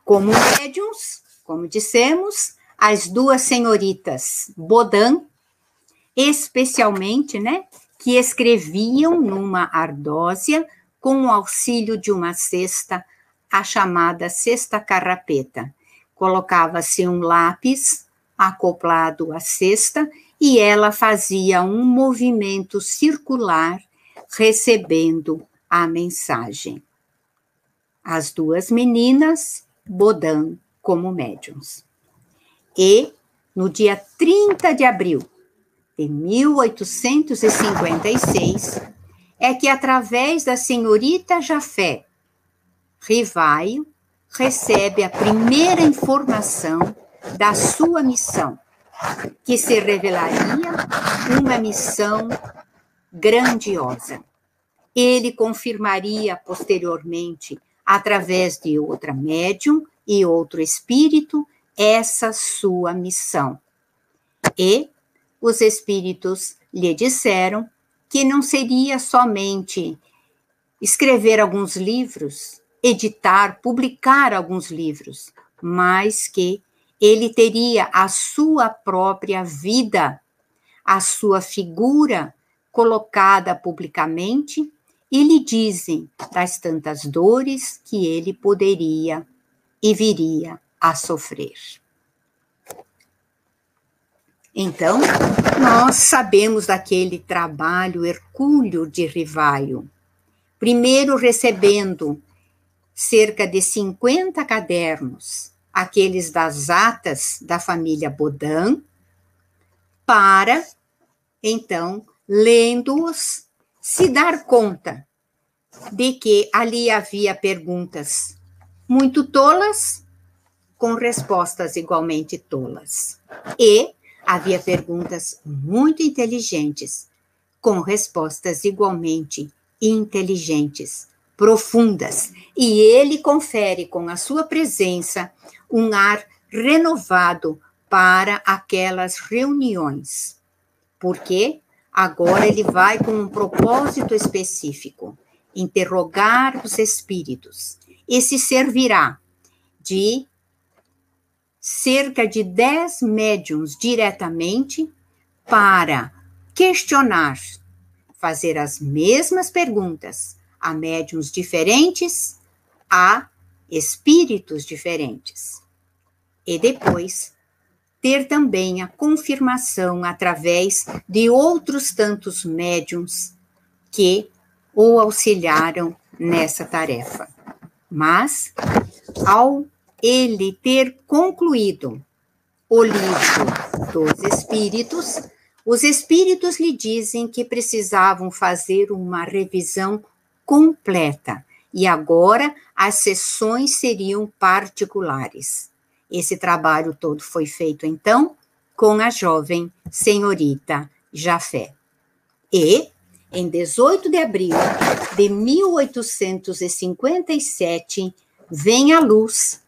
Como médiums, como dissemos, as duas senhoritas Bodan, especialmente, né, que escreviam numa ardósia com o auxílio de uma cesta, a chamada cesta carrapeta. Colocava-se um lápis acoplado à cesta e ela fazia um movimento circular recebendo a mensagem. As duas meninas, Bodan como médiums. E no dia 30 de abril de 1856 é que através da senhorita Jafé, Rivaio recebe a primeira informação da sua missão, que se revelaria uma missão grandiosa. Ele confirmaria posteriormente, através de outra médium e outro espírito, essa sua missão. E os espíritos lhe disseram que não seria somente escrever alguns livros, editar, publicar alguns livros, mas que ele teria a sua própria vida, a sua figura colocada publicamente e lhe dizem das tantas dores que ele poderia e viria a sofrer. Então, nós sabemos daquele trabalho hercúleo de Rivaio. Primeiro recebendo cerca de 50 cadernos, aqueles das atas da família Bodan, para, então, lendo-os, se dar conta de que ali havia perguntas muito tolas com respostas igualmente tolas. E havia perguntas muito inteligentes, com respostas igualmente inteligentes, profundas, e ele confere com a sua presença um ar renovado para aquelas reuniões. Porque agora ele vai com um propósito específico, interrogar os espíritos, e se servirá de cerca de 10 médiums diretamente para questionar, fazer as mesmas perguntas a médiums diferentes, a espíritos diferentes. E depois ter também a confirmação através de outros tantos médiums que o auxiliaram nessa tarefa. Mas, ao ele ter concluído o livro dos Espíritos, os Espíritos lhe dizem que precisavam fazer uma revisão completa e agora as sessões seriam particulares. Esse trabalho todo foi feito então com a jovem senhorita Jafé. E, em 18 de abril de 1857, vem à luz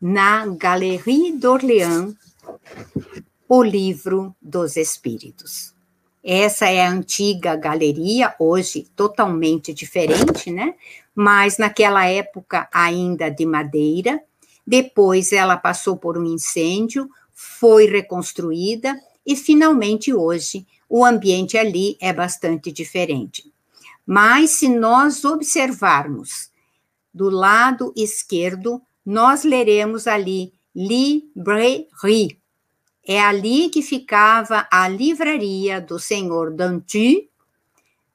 na Galerie d'Orléans o livro dos Espíritos. Essa é a antiga galeria, hoje totalmente diferente, né? Mas naquela época ainda de madeira. Depois ela passou por um incêndio, foi reconstruída e finalmente hoje o ambiente ali é bastante diferente. Mas se nós observarmos do lado esquerdo, nós leremos ali librairie. É ali que ficava a livraria do senhor Dantu,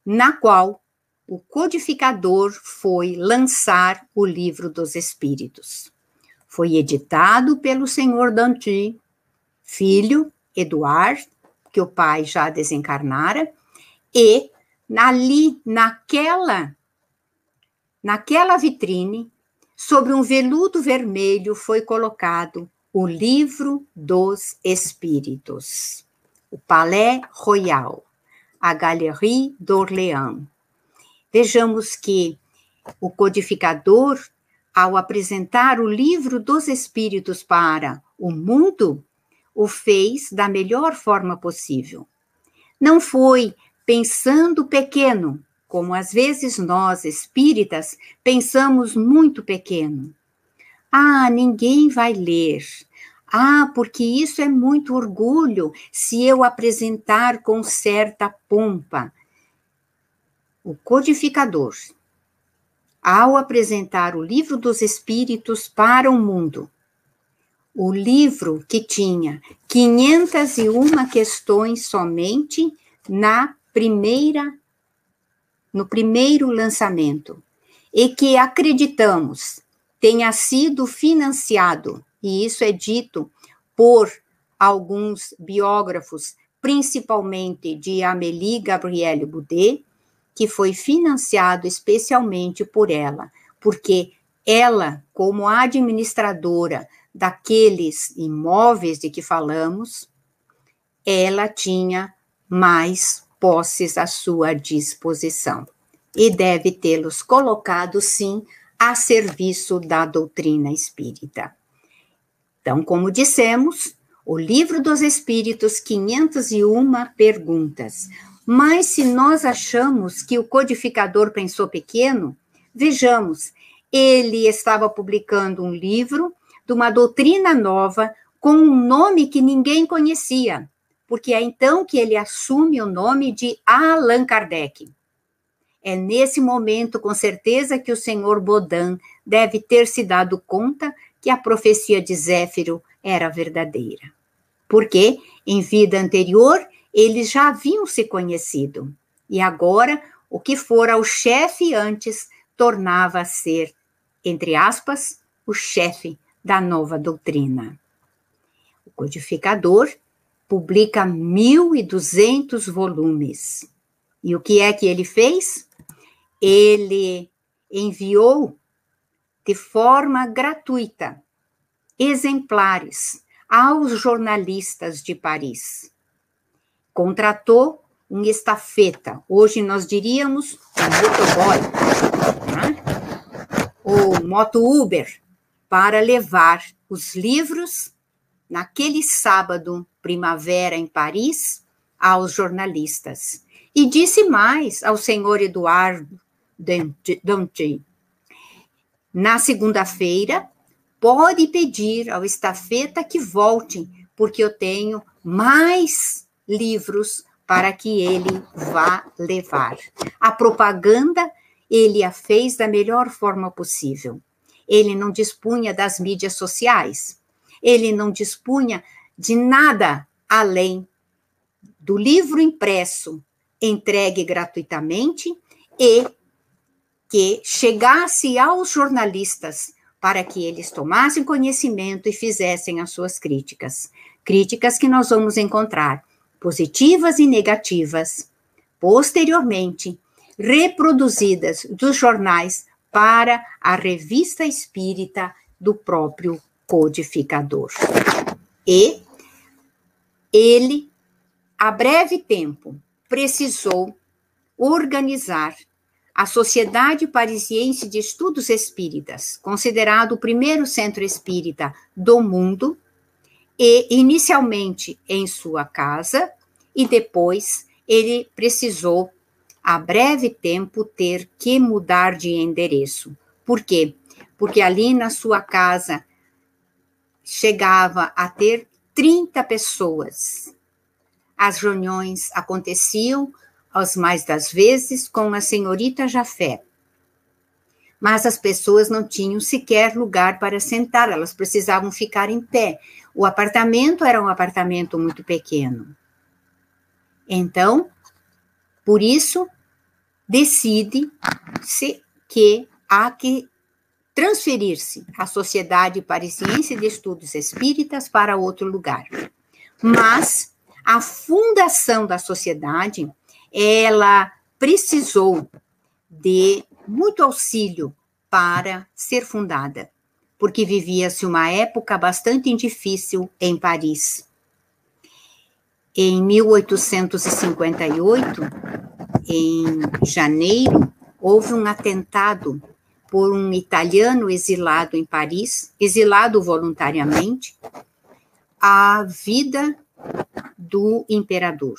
na qual o codificador foi lançar o livro dos Espíritos. Foi editado pelo senhor Dantu, filho Eduard, que o pai já desencarnara, e ali naquela naquela vitrine Sobre um veludo vermelho foi colocado o Livro dos Espíritos, o Palais Royal, a Galerie d'Orléans. Vejamos que o codificador, ao apresentar o Livro dos Espíritos para o mundo, o fez da melhor forma possível. Não foi pensando pequeno, como às vezes nós, espíritas, pensamos muito pequeno. Ah, ninguém vai ler. Ah, porque isso é muito orgulho se eu apresentar com certa pompa. O codificador, ao apresentar o livro dos Espíritos para o mundo, o livro que tinha 501 questões somente na primeira no primeiro lançamento e que acreditamos tenha sido financiado, e isso é dito por alguns biógrafos, principalmente de Amélie Gabrielle Boudet, que foi financiado especialmente por ela, porque ela, como administradora daqueles imóveis de que falamos, ela tinha mais posses à sua disposição. E deve tê-los colocado, sim, a serviço da doutrina espírita. Então, como dissemos, o Livro dos Espíritos, 501 perguntas. Mas se nós achamos que o codificador pensou pequeno, vejamos, ele estava publicando um livro de uma doutrina nova com um nome que ninguém conhecia, porque é então que ele assume o nome de Allan Kardec. É nesse momento, com certeza, que o senhor Baudin deve ter se dado conta que a profecia de Zéfiro era verdadeira. Porque, em vida anterior, eles já haviam se conhecido. E agora, o que fora o chefe antes tornava a ser, entre aspas, o chefe da nova doutrina. O codificador publica 1.200 volumes. E o que é que ele fez? Ele enviou de forma gratuita exemplares aos jornalistas de Paris. Contratou um estafeta, hoje nós diríamos um motoboy, né? ou moto Uber, para levar os livros naquele sábado primavera em Paris aos jornalistas. E disse mais ao senhor Eduardo Dante. Na segunda-feira, pode pedir ao estafeta que volte, porque eu tenho mais livros para que ele vá levar. A propaganda ele a fez da melhor forma possível. Ele não dispunha das mídias sociais, ele não dispunha de nada além do livro impresso entregue gratuitamente e que chegasse aos jornalistas para que eles tomassem conhecimento e fizessem as suas críticas. Críticas que nós vamos encontrar positivas e negativas, posteriormente reproduzidas dos jornais para a revista espírita do próprio codificador. E ele, a breve tempo, precisou organizar a Sociedade Parisiense de Estudos Espíritas, considerado o primeiro centro espírita do mundo, e inicialmente em sua casa, e depois ele precisou, a breve tempo, ter que mudar de endereço. Por quê? Porque ali na sua casa chegava a ter 30 pessoas. As reuniões aconteciam, as mais das vezes, com a senhorita Jafé, mas as pessoas não tinham sequer lugar para sentar, elas precisavam ficar em pé. O apartamento era um apartamento muito pequeno. Então, por isso, decide-se que há que transferir-se a Sociedade Parisiense de Estudos Espíritas para outro lugar. Mas a fundação da sociedade, ela precisou de muito auxílio para ser fundada, porque vivia-se uma época bastante difícil em Paris. Em 1858, em janeiro, houve um atentado por um italiano exilado em Paris, exilado voluntariamente, à vida do imperador.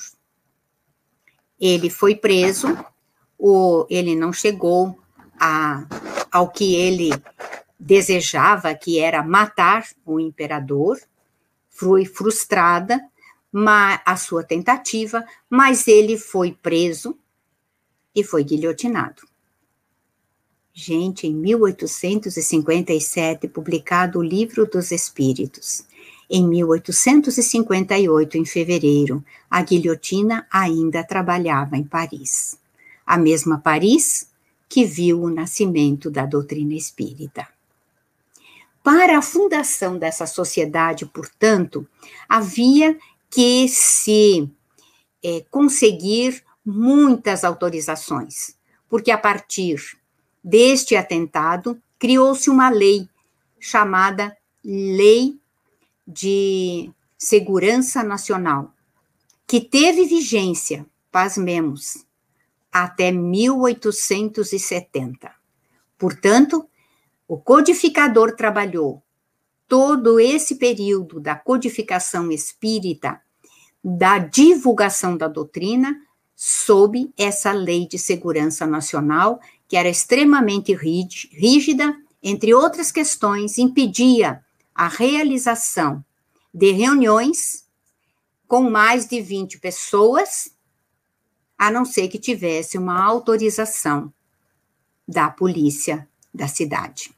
Ele foi preso, ou ele não chegou a, ao que ele desejava, que era matar o imperador, foi frustrada a sua tentativa, mas ele foi preso e foi guilhotinado. Gente, em 1857, publicado o Livro dos Espíritos. Em 1858, em fevereiro, a guilhotina ainda trabalhava em Paris. A mesma Paris que viu o nascimento da doutrina espírita. Para a fundação dessa sociedade, portanto, havia que se é, conseguir muitas autorizações, porque a partir deste atentado criou-se uma lei chamada Lei de Segurança Nacional, que teve vigência, pasmemos, até 1870. Portanto, o codificador trabalhou todo esse período da codificação espírita, da divulgação da doutrina, sob essa lei de segurança nacional, que era extremamente rígida, entre outras questões, impedia a realização de reuniões com mais de 20 pessoas a não ser que tivesse uma autorização da polícia da cidade.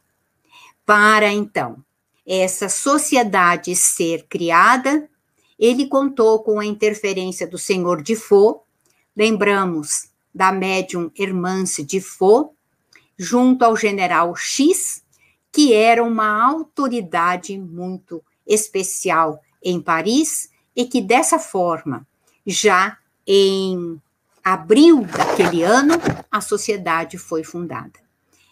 Para então essa sociedade ser criada, ele contou com a interferência do senhor Faux, lembramos da médium Hermance Faux, junto ao general X, que era uma autoridade muito especial em Paris e que dessa forma, já em abril daquele ano, a sociedade foi fundada.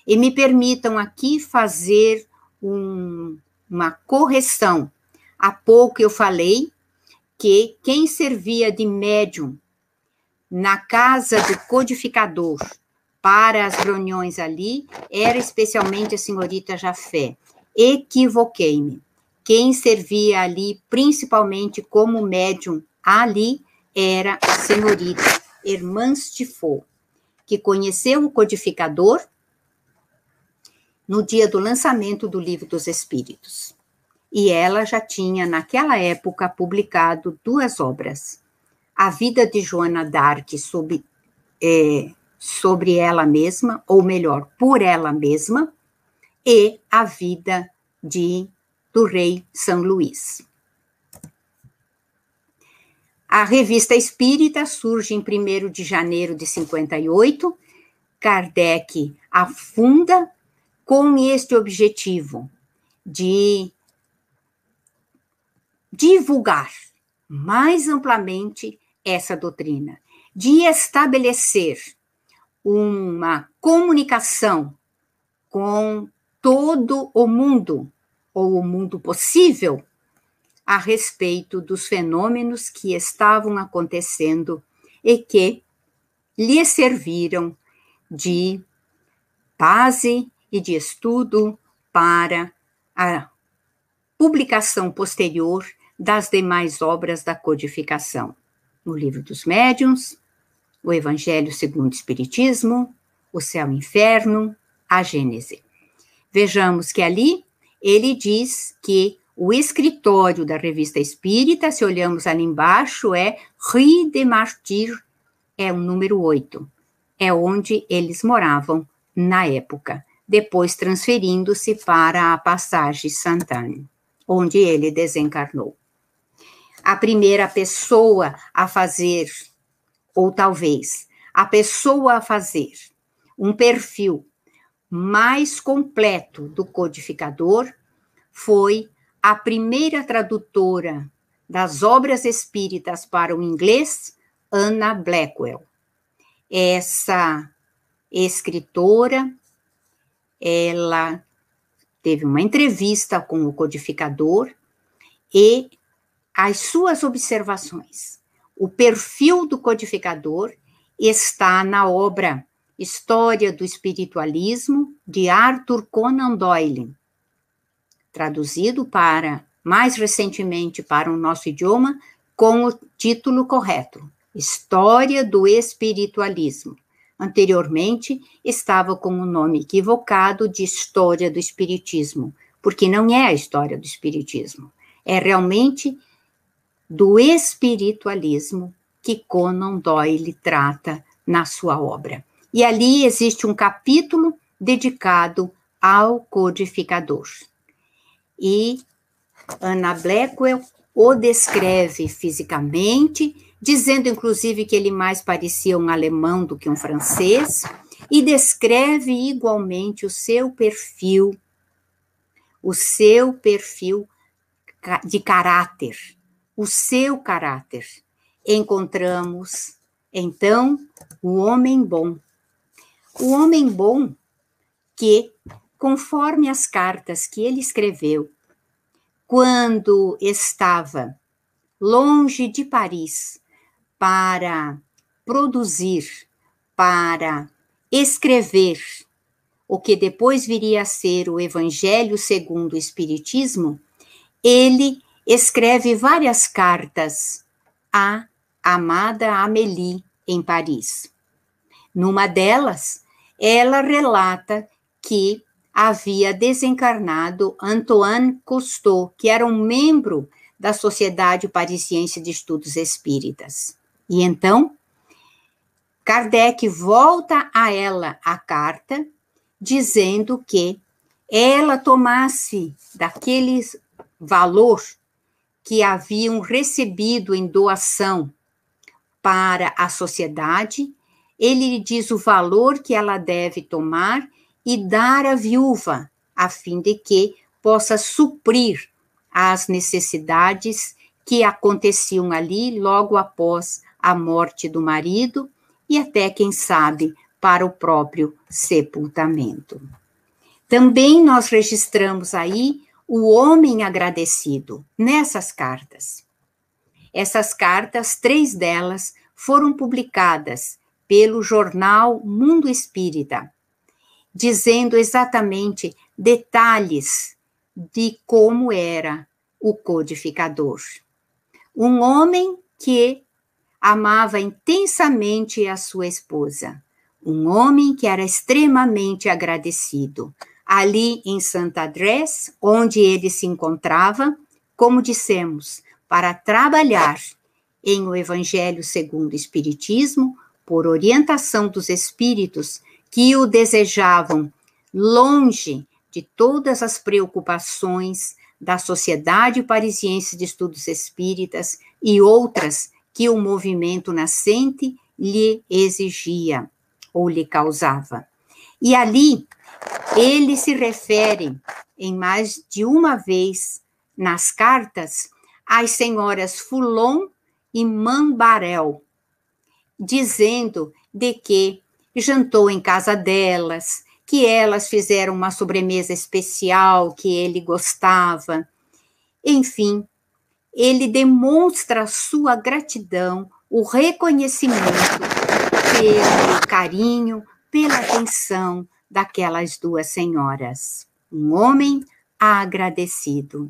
E me permitam aqui fazer um, uma correção. Há pouco eu falei que quem servia de médium na casa do codificador para as reuniões ali era especialmente a senhorita Jafé. Equivoquei-me. Quem servia ali, principalmente como médium ali, era a senhorita Hermance Tifo, que conheceu o codificador no dia do lançamento do Livro dos Espíritos. E ela já tinha, naquela época, publicado duas obras. A Vida de Joana d'Arc sob é, sobre ela mesma, ou melhor, por ela mesma, e a vida de do rei São Luís. A revista Espírita surge em 1 de janeiro de 58. Kardec afunda com este objetivo de divulgar mais amplamente essa doutrina, de estabelecer uma comunicação com todo o mundo, ou o mundo possível, a respeito dos fenômenos que estavam acontecendo e que lhe serviram de base e de estudo para a publicação posterior das demais obras da codificação, no Livro dos Médiuns, o Evangelho segundo o Espiritismo, o Céu e o Inferno, a Gênese. Vejamos que ali ele diz que o escritório da Revista Espírita, se olhamos ali embaixo, é Rue de Martyr, é o número 8. É onde eles moravam na época, depois transferindo-se para a Passagem Santane, onde ele desencarnou. A primeira pessoa a fazer ou talvez a pessoa a fazer um perfil mais completo do codificador foi a primeira tradutora das obras espíritas para o inglês, Anna Blackwell. Essa escritora, ela teve uma entrevista com o codificador e as suas observações o perfil do codificador está na obra História do Espiritualismo, de Arthur Conan Doyle, traduzido para, mais recentemente, para o nosso idioma, com o título correto, História do Espiritualismo. Anteriormente, estava com o nome equivocado de História do Espiritismo, porque não é a história do Espiritismo. É realmente do espiritualismo que Conan Doyle trata na sua obra. E ali existe um capítulo dedicado ao codificador. E Anna Blackwell o descreve fisicamente, dizendo inclusive que ele mais parecia um alemão do que um francês, e descreve igualmente o seu perfil, o seu perfil de caráter, o seu caráter. Encontramos, então, o homem bom. O homem bom que, conforme as cartas que ele escreveu, quando estava longe de Paris para produzir, para escrever o que depois viria a ser o Evangelho segundo o Espiritismo, ele escreve várias cartas à amada Amélie em Paris. Numa delas, ela relata que havia desencarnado Antoine Cousteau, que era um membro da Sociedade Parisiense de Estudos Espíritas. E então, Kardec volta a ela a carta, dizendo que ela tomasse daquele valor que haviam recebido em doação para a sociedade, ele lhe diz o valor que ela deve tomar e dar à viúva, a fim de que possa suprir as necessidades que aconteciam ali logo após a morte do marido e até, quem sabe, para o próprio sepultamento. Também nós registramos aí o homem agradecido nessas cartas. Essas cartas, três delas, foram publicadas pelo jornal Mundo Espírita, dizendo exatamente detalhes de como era o codificador. Um homem que amava intensamente a sua esposa, um homem que era extremamente agradecido. Ali em Santa Adresse, onde ele se encontrava, como dissemos, para trabalhar em o Evangelho segundo o Espiritismo, por orientação dos espíritos que o desejavam longe de todas as preocupações da Sociedade Parisiense de Estudos Espíritas e outras que o movimento nascente lhe exigia ou lhe causava. E ali ele se refere em mais de uma vez nas cartas às senhoras Foulon e Mambarel, dizendo de que jantou em casa delas, que elas fizeram uma sobremesa especial que ele gostava. Enfim, ele demonstra sua gratidão, o reconhecimento pelo carinho, pela atenção daquelas duas senhoras. Um homem agradecido,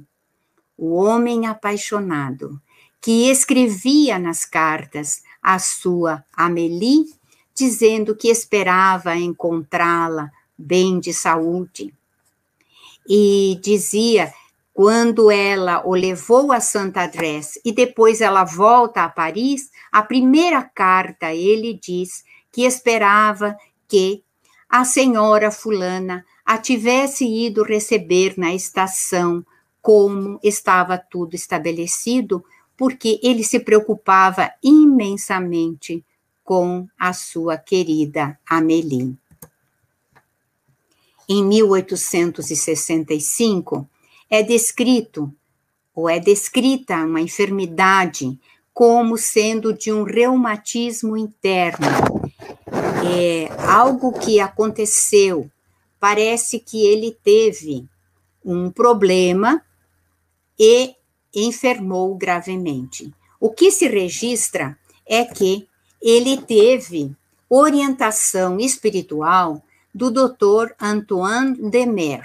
o homem apaixonado, que escrevia nas cartas a sua Amélie, dizendo que esperava encontrá-la bem de saúde. E dizia, quando ela o levou a Santa Adresse e depois ela volta a Paris, a primeira carta ele diz que esperava que a senhora fulana a tivesse ido receber na estação, como estava tudo estabelecido, porque ele se preocupava imensamente com a sua querida Amélie. Em 1865, é descrito ou é descrita uma enfermidade como sendo de um reumatismo interno. É algo que aconteceu. Parece que ele teve um problema e enfermou gravemente. O que se registra é que ele teve orientação espiritual do Dr. Antoine Demer.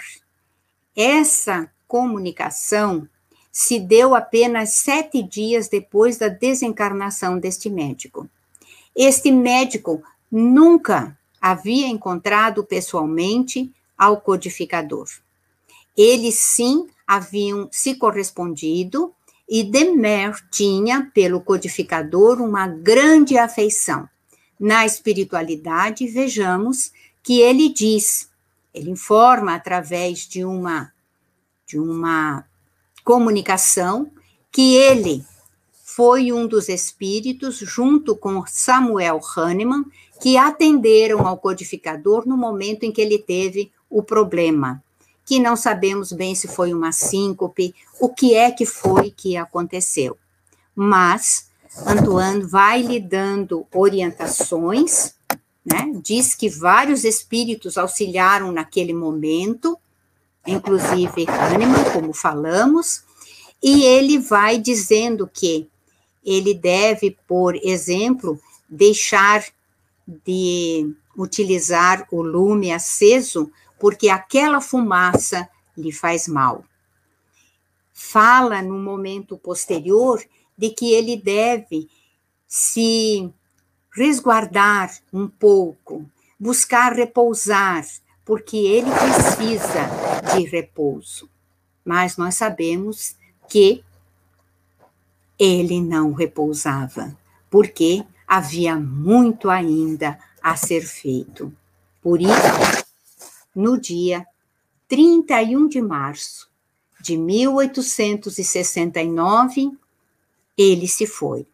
Essa comunicação se deu apenas sete dias depois da desencarnação deste médico. Este médico nunca havia encontrado pessoalmente ao codificador. Eles sim haviam se correspondido e Demer tinha pelo codificador uma grande afeição. Na espiritualidade, vejamos que ele diz, ele informa através de uma de uma comunicação que ele foi um dos espíritos junto com Samuel Hahnemann que atenderam ao codificador no momento em que ele teve o problema que não sabemos bem se foi uma síncope, o que é que foi que aconteceu. Mas Antoine vai lhe dando orientações, né? Diz que vários espíritos auxiliaram naquele momento, inclusive Hahnemann, como falamos, e ele vai dizendo que ele deve, por exemplo, deixar de utilizar o lume aceso porque aquela fumaça lhe faz mal. Fala no momento posterior de que ele deve se resguardar um pouco, buscar repousar, porque ele precisa de repouso. Mas nós sabemos que ele não repousava, porque havia muito ainda a ser feito. Por isso, no dia 31 de março de 1869, ele se foi.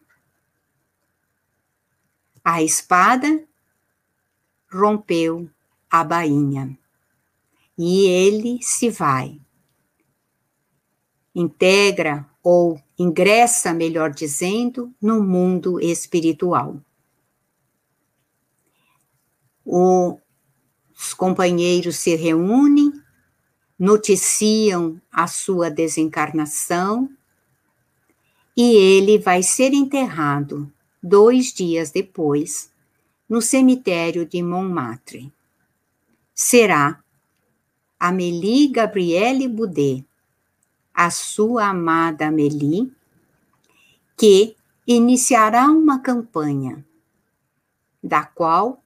A espada rompeu a bainha e ele se vai. Integra ou ingressa, melhor dizendo, no mundo espiritual. Os companheiros se reúnem noticiam a sua desencarnação e ele vai ser enterrado dois dias depois no cemitério de Montmartre. Será Amélie Gabrielle Boudet, a sua amada Amélie, que iniciará uma campanha da qual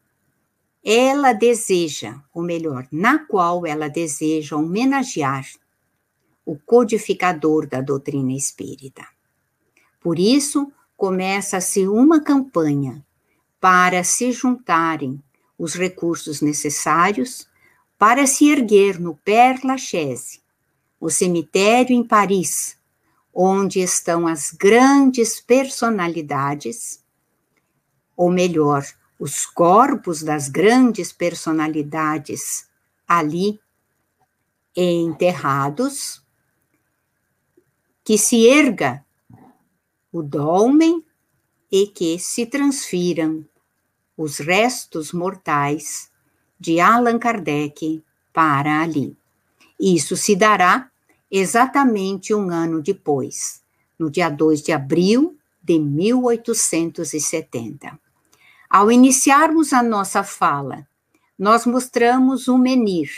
ela deseja, ou melhor, na qual ela deseja homenagear o codificador da doutrina espírita. Por isso, começa-se uma campanha para se juntarem os recursos necessários para se erguer no Père Lachaise, o cemitério em Paris, onde estão as grandes personalidades, ou melhor, os corpos das grandes personalidades ali enterrados, que se erga o dolmen e que se transfiram os restos mortais de Allan Kardec para ali. Isso se dará exatamente um ano depois, no dia 2 de abril de 1870. Ao iniciarmos a nossa fala, nós mostramos o menir,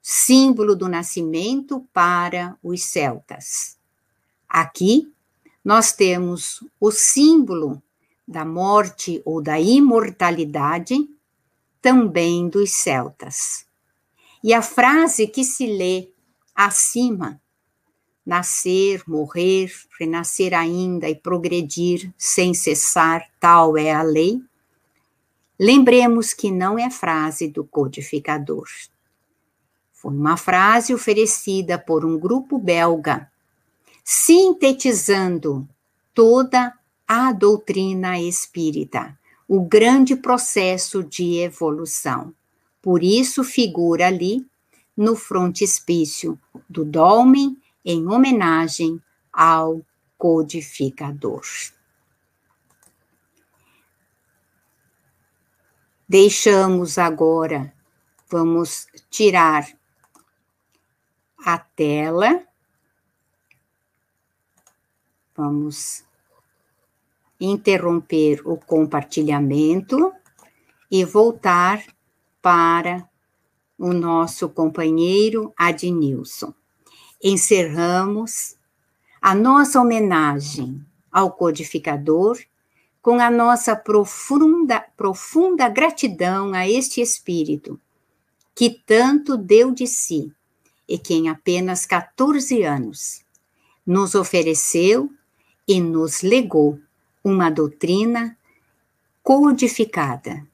símbolo do nascimento para os celtas. Aqui nós temos o símbolo da morte ou da imortalidade também dos celtas. E a frase que se lê acima, nascer, morrer, renascer ainda e progredir sem cessar, tal é a lei. Lembremos que não é frase do codificador. Foi uma frase oferecida por um grupo belga sintetizando toda a doutrina espírita, o grande processo de evolução. Por isso figura ali no frontispício do dolmen em homenagem ao codificador. Deixamos agora, vamos tirar a tela Vamos interromper o compartilhamento e voltar para o nosso companheiro Adnilson. Encerramos a nossa homenagem ao codificador com a nossa profunda, profunda gratidão a este espírito que tanto deu de si e que em apenas 14 anos nos ofereceu e nos legou uma doutrina codificada.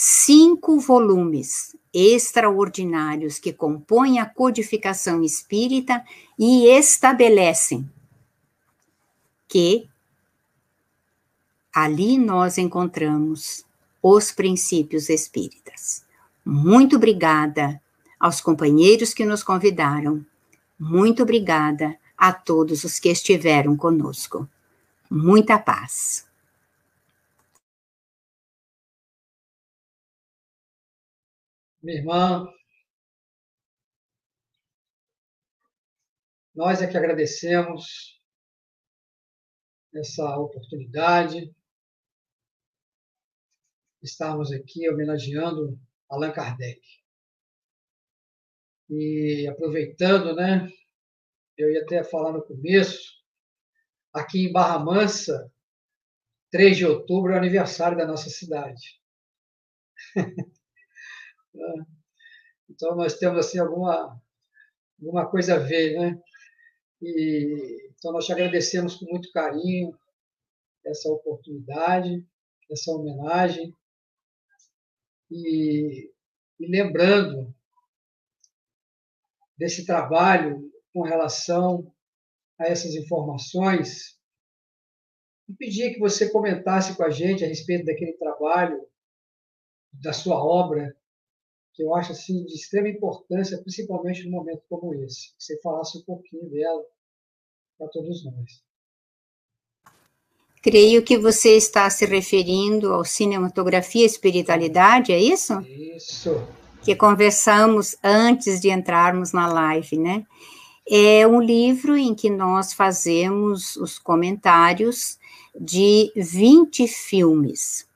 Cinco volumes extraordinários que compõem a codificação espírita e estabelecem que ali nós encontramos os princípios espíritas. Muito obrigada aos companheiros que nos convidaram. Muito obrigada a todos os que estiveram conosco. Muita paz. Minha irmã, nós é que agradecemos essa oportunidade, estarmos aqui homenageando Allan Kardec. E aproveitando, né, eu ia até falar no começo, aqui em Barra Mansa, 3 de outubro é o aniversário da nossa cidade. então, nós temos assim alguma, alguma coisa a ver, né? E, então, nós te agradecemos com muito carinho essa oportunidade, essa homenagem. E, e lembrando desse trabalho com relação a essas informações e pedir que você comentasse com a gente a respeito daquele trabalho, da sua obra, que eu acho assim de extrema importância, principalmente num momento como esse. Que você falasse um pouquinho dela para todos nós. Creio que você está se referindo ao cinematografia e espiritualidade, é isso? Isso. que conversamos antes de entrarmos na live, né? É um livro em que nós fazemos os comentários de 20 filmes.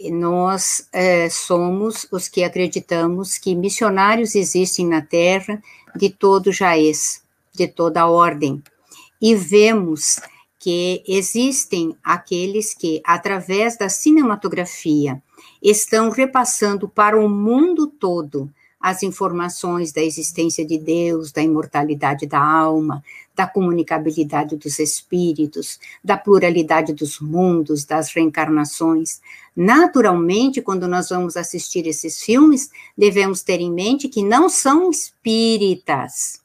Nós é, somos os que acreditamos que missionários existem na Terra de todo jaez, de toda ordem, e vemos que existem aqueles que, através da cinematografia, estão repassando para o mundo todo as informações da existência de Deus, da imortalidade da alma, da comunicabilidade dos espíritos, da pluralidade dos mundos, das reencarnações. Naturalmente, quando nós vamos assistir esses filmes, devemos ter em mente que não são espíritas,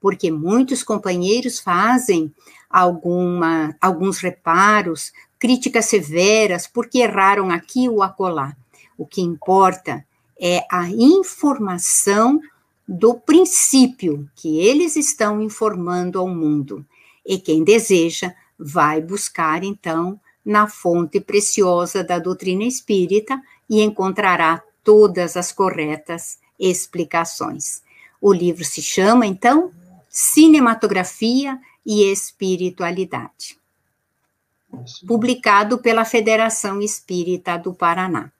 porque muitos companheiros fazem alguma, alguns reparos, críticas severas, porque erraram aqui ou acolá. O que importa é a informação do princípio que eles estão informando ao mundo. E quem deseja vai buscar, então, na fonte preciosa da doutrina espírita e encontrará todas as corretas explicações. O livro se chama, então, Cinematografia e Espiritualidade, publicado pela Federação Espírita do Paraná.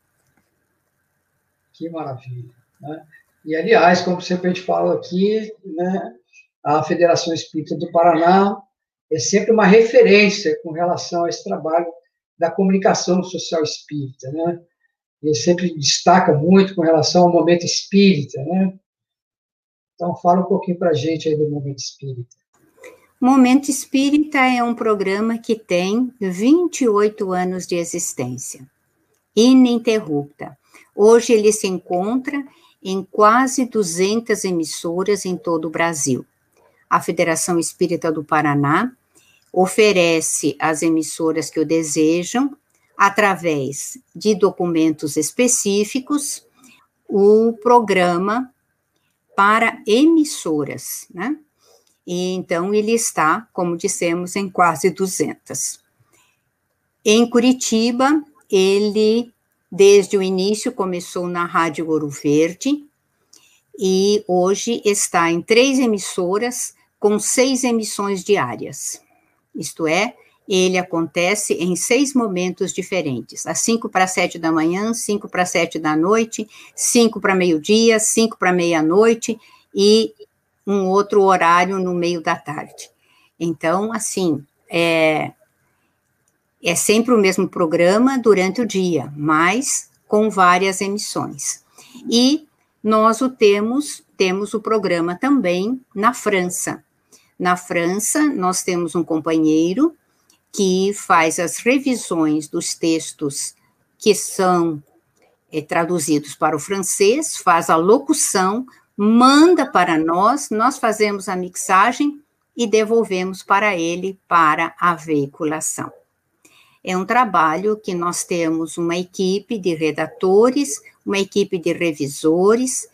Que maravilha. Né? E, aliás, como sempre a gente fala aqui, né, a Federação Espírita do Paraná é sempre uma referência com relação a esse trabalho da comunicação social espírita, né? Ele sempre destaca muito com relação ao momento espírita, né? Então, fala um pouquinho para a gente aí do momento espírita. Momento Espírita é um programa que tem 28 anos de existência, ininterrupta. Hoje ele se encontra em quase 200 emissoras em todo o Brasil. A Federação Espírita do Paraná oferece às emissoras que o desejam, através de documentos específicos, o programa para emissoras, né? E então ele está, como dissemos, em quase 200. Em Curitiba, ele desde o início começou na Rádio Ouro Verde e hoje está em três emissoras com seis emissões diárias. Isto é, ele acontece em seis momentos diferentes: às cinco para sete da manhã, cinco para sete da noite, cinco para meio-dia, cinco para meia-noite e um outro horário no meio da tarde. Então, assim, é, é sempre o mesmo programa durante o dia, mas com várias emissões. E nós o temos, temos o programa também na França. Na França, nós temos um companheiro que faz as revisões dos textos que são é, traduzidos para o francês, faz a locução, manda para nós, nós fazemos a mixagem e devolvemos para ele para a veiculação. É um trabalho que nós temos uma equipe de redatores, uma equipe de revisores,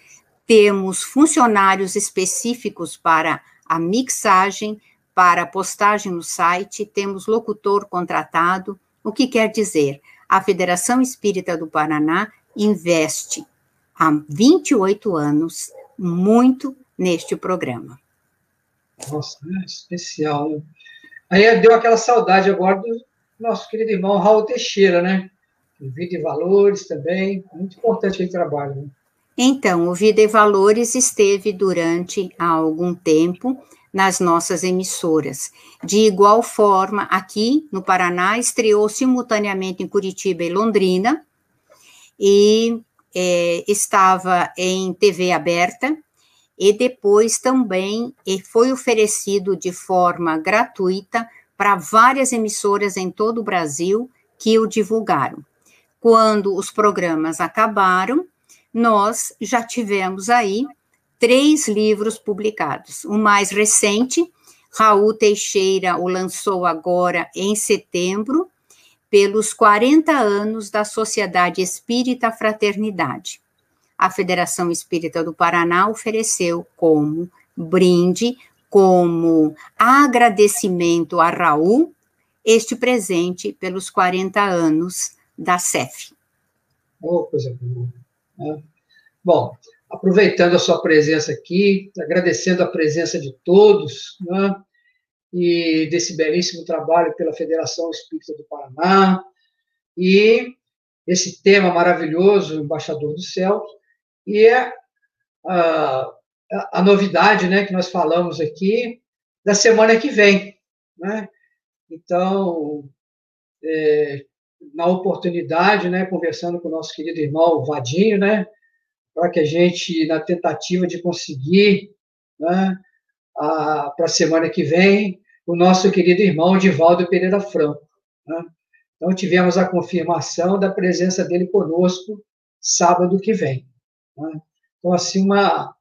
temos funcionários específicos para a mixagem, para a postagem no site, temos locutor contratado. O que quer dizer? A Federação Espírita do Paraná investe há 28 anos muito neste programa. Nossa, é especial. Aí deu aquela saudade agora do nosso querido irmão Raul Teixeira, né? Vida e Valores também, muito importante aquele trabalho. Né? Então, o Vida e Valores esteve durante algum tempo nas nossas emissoras. De igual forma, aqui no Paraná, estreou simultaneamente em Curitiba e Londrina, e é, estava em TV aberta, e depois também foi oferecido de forma gratuita para várias emissoras em todo o Brasil que o divulgaram. Quando os programas acabaram, nós já tivemos aí três livros publicados. O mais recente, Raul Teixeira o lançou agora em setembro, pelos 40 anos da Sociedade Espírita Fraternidade. A Federação Espírita do Paraná ofereceu como brinde, como agradecimento a Raul, este presente pelos 40 anos da CEF. Oh, coisa boa. Né? Bom, aproveitando a sua presença aqui, agradecendo a presença de todos, né, e desse belíssimo trabalho pela Federação Espírita do Paraná, e esse tema maravilhoso, Embaixador do Céu, e é a, a novidade né, que nós falamos aqui da semana que vem. Né? Então, é, na oportunidade, né, conversando com o nosso querido irmão Vadinho, né, para que a gente, na tentativa de conseguir, né, para a semana que vem, o nosso querido irmão Divaldo Pereira Franco. Né? Então, tivemos a confirmação da presença dele conosco sábado que vem. Né? Então, assim, uma,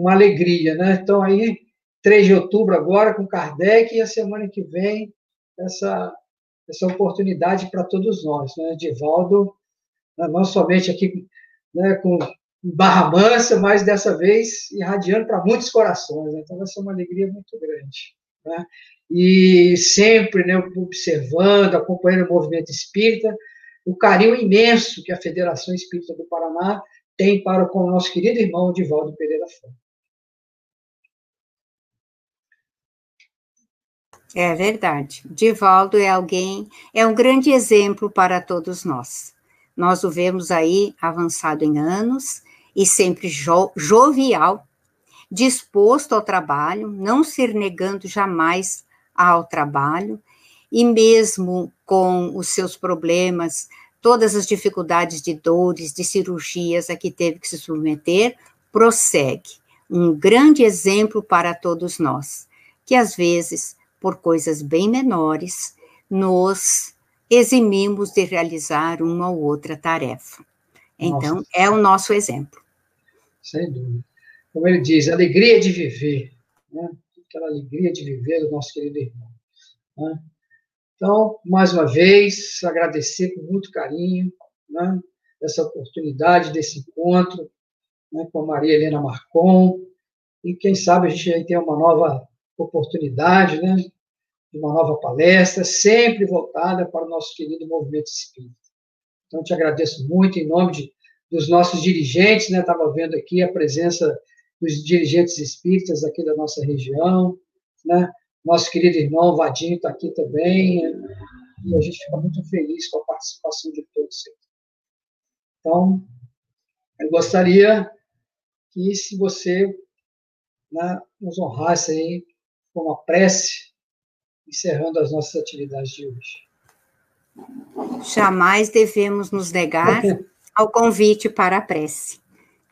uma alegria, né? Então, aí, 3 de outubro agora, com Kardec, e a semana que vem, essa, essa oportunidade para todos nós, né? Divaldo, né? não somente aqui né, com Barra Mansa, mas dessa vez irradiando para muitos corações. Né? Então, vai ser uma alegria muito grande. Né? E sempre né, observando, acompanhando o movimento espírita, o carinho imenso que a Federação Espírita do Paraná tem para com o nosso querido irmão Divaldo Pereira Franco. É verdade. Divaldo é alguém, é um grande exemplo para todos nós. Nós o vemos aí avançado em anos e sempre jo jovial, disposto ao trabalho, não se negando jamais ao trabalho, e mesmo com os seus problemas, todas as dificuldades de dores, de cirurgias a que teve que se submeter, prossegue. Um grande exemplo para todos nós, que às vezes, por coisas bem menores, nos eximimos de realizar uma ou outra tarefa. Então, Nossa. é o nosso exemplo. Sem dúvida. Como ele diz, alegria de viver. Né? Aquela alegria de viver do nosso querido irmão. Né? Então, mais uma vez, agradecer com muito carinho né, essa oportunidade desse encontro né, com a Maria Helena Marcon, e quem sabe a gente vai ter uma nova oportunidade, né, uma nova palestra, sempre voltada para o nosso querido movimento espírita. Então, te agradeço muito em nome de, dos nossos dirigentes, né, estava vendo aqui a presença dos dirigentes espíritas aqui da nossa região, né, nosso querido irmão Vadinho está aqui também, e a gente fica muito feliz com a participação de todos. Então, eu gostaria que, se você né, nos honrasse aí com uma prece, encerrando as nossas atividades de hoje. Jamais devemos nos negar ao convite para a prece,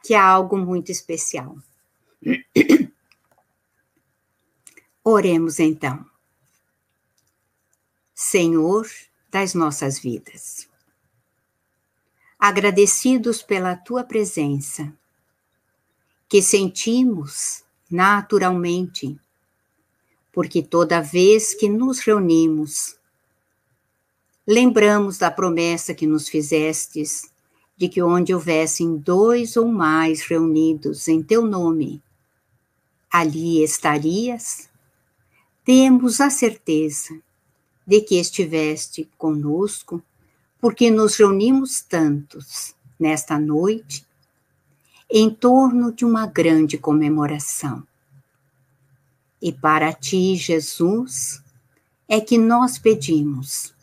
que é algo muito especial. Oremos então. Senhor das nossas vidas, agradecidos pela tua presença, que sentimos naturalmente, porque toda vez que nos reunimos, lembramos da promessa que nos fizestes de que onde houvessem dois ou mais reunidos em teu nome, ali estarias temos a certeza de que estiveste conosco, porque nos reunimos tantos nesta noite em torno de uma grande comemoração. E para ti, Jesus, é que nós pedimos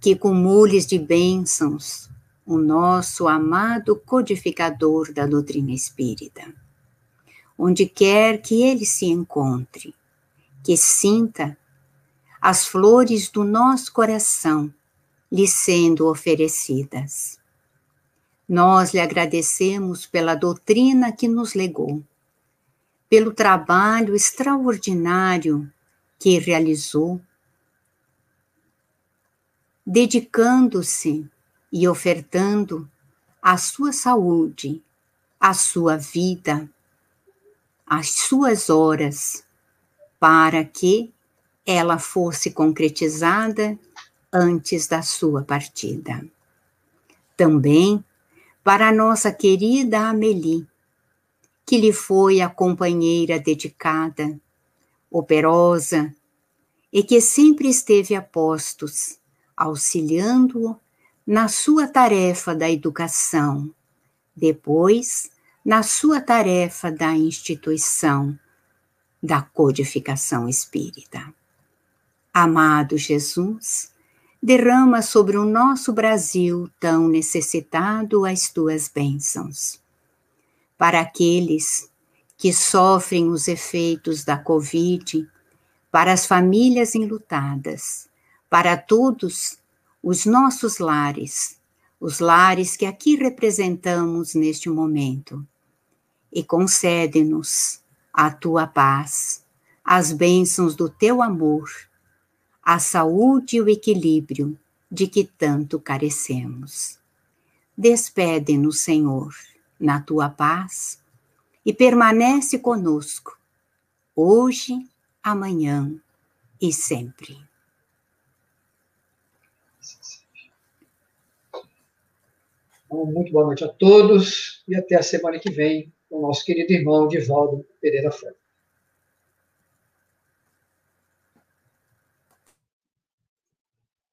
que cumules de bênçãos o nosso amado codificador da doutrina espírita, onde quer que ele se encontre, que sinta as flores do nosso coração lhe sendo oferecidas. Nós lhe agradecemos pela doutrina que nos legou, pelo trabalho extraordinário que realizou, dedicando-se e ofertando a sua saúde, a sua vida, as suas horas para que ela fosse concretizada antes da sua partida. Também para a nossa querida Amélie, que lhe foi a companheira dedicada, operosa, e que sempre esteve a postos, auxiliando-o na sua tarefa da educação, depois, na sua tarefa da instituição da codificação espírita. Amado Jesus, derrama sobre o nosso Brasil tão necessitado as tuas bênçãos. Para aqueles que sofrem os efeitos da Covid, para as famílias enlutadas, para todos os nossos lares, os lares que aqui representamos neste momento, e concede-nos a tua paz, as bênçãos do teu amor, a saúde e o equilíbrio de que tanto carecemos. Despede-nos, Senhor, na tua paz e permanece conosco, hoje, amanhã e sempre. Então, muito boa noite a todos e até a semana que vem com o nosso querido irmão Divaldo Pereira Franco.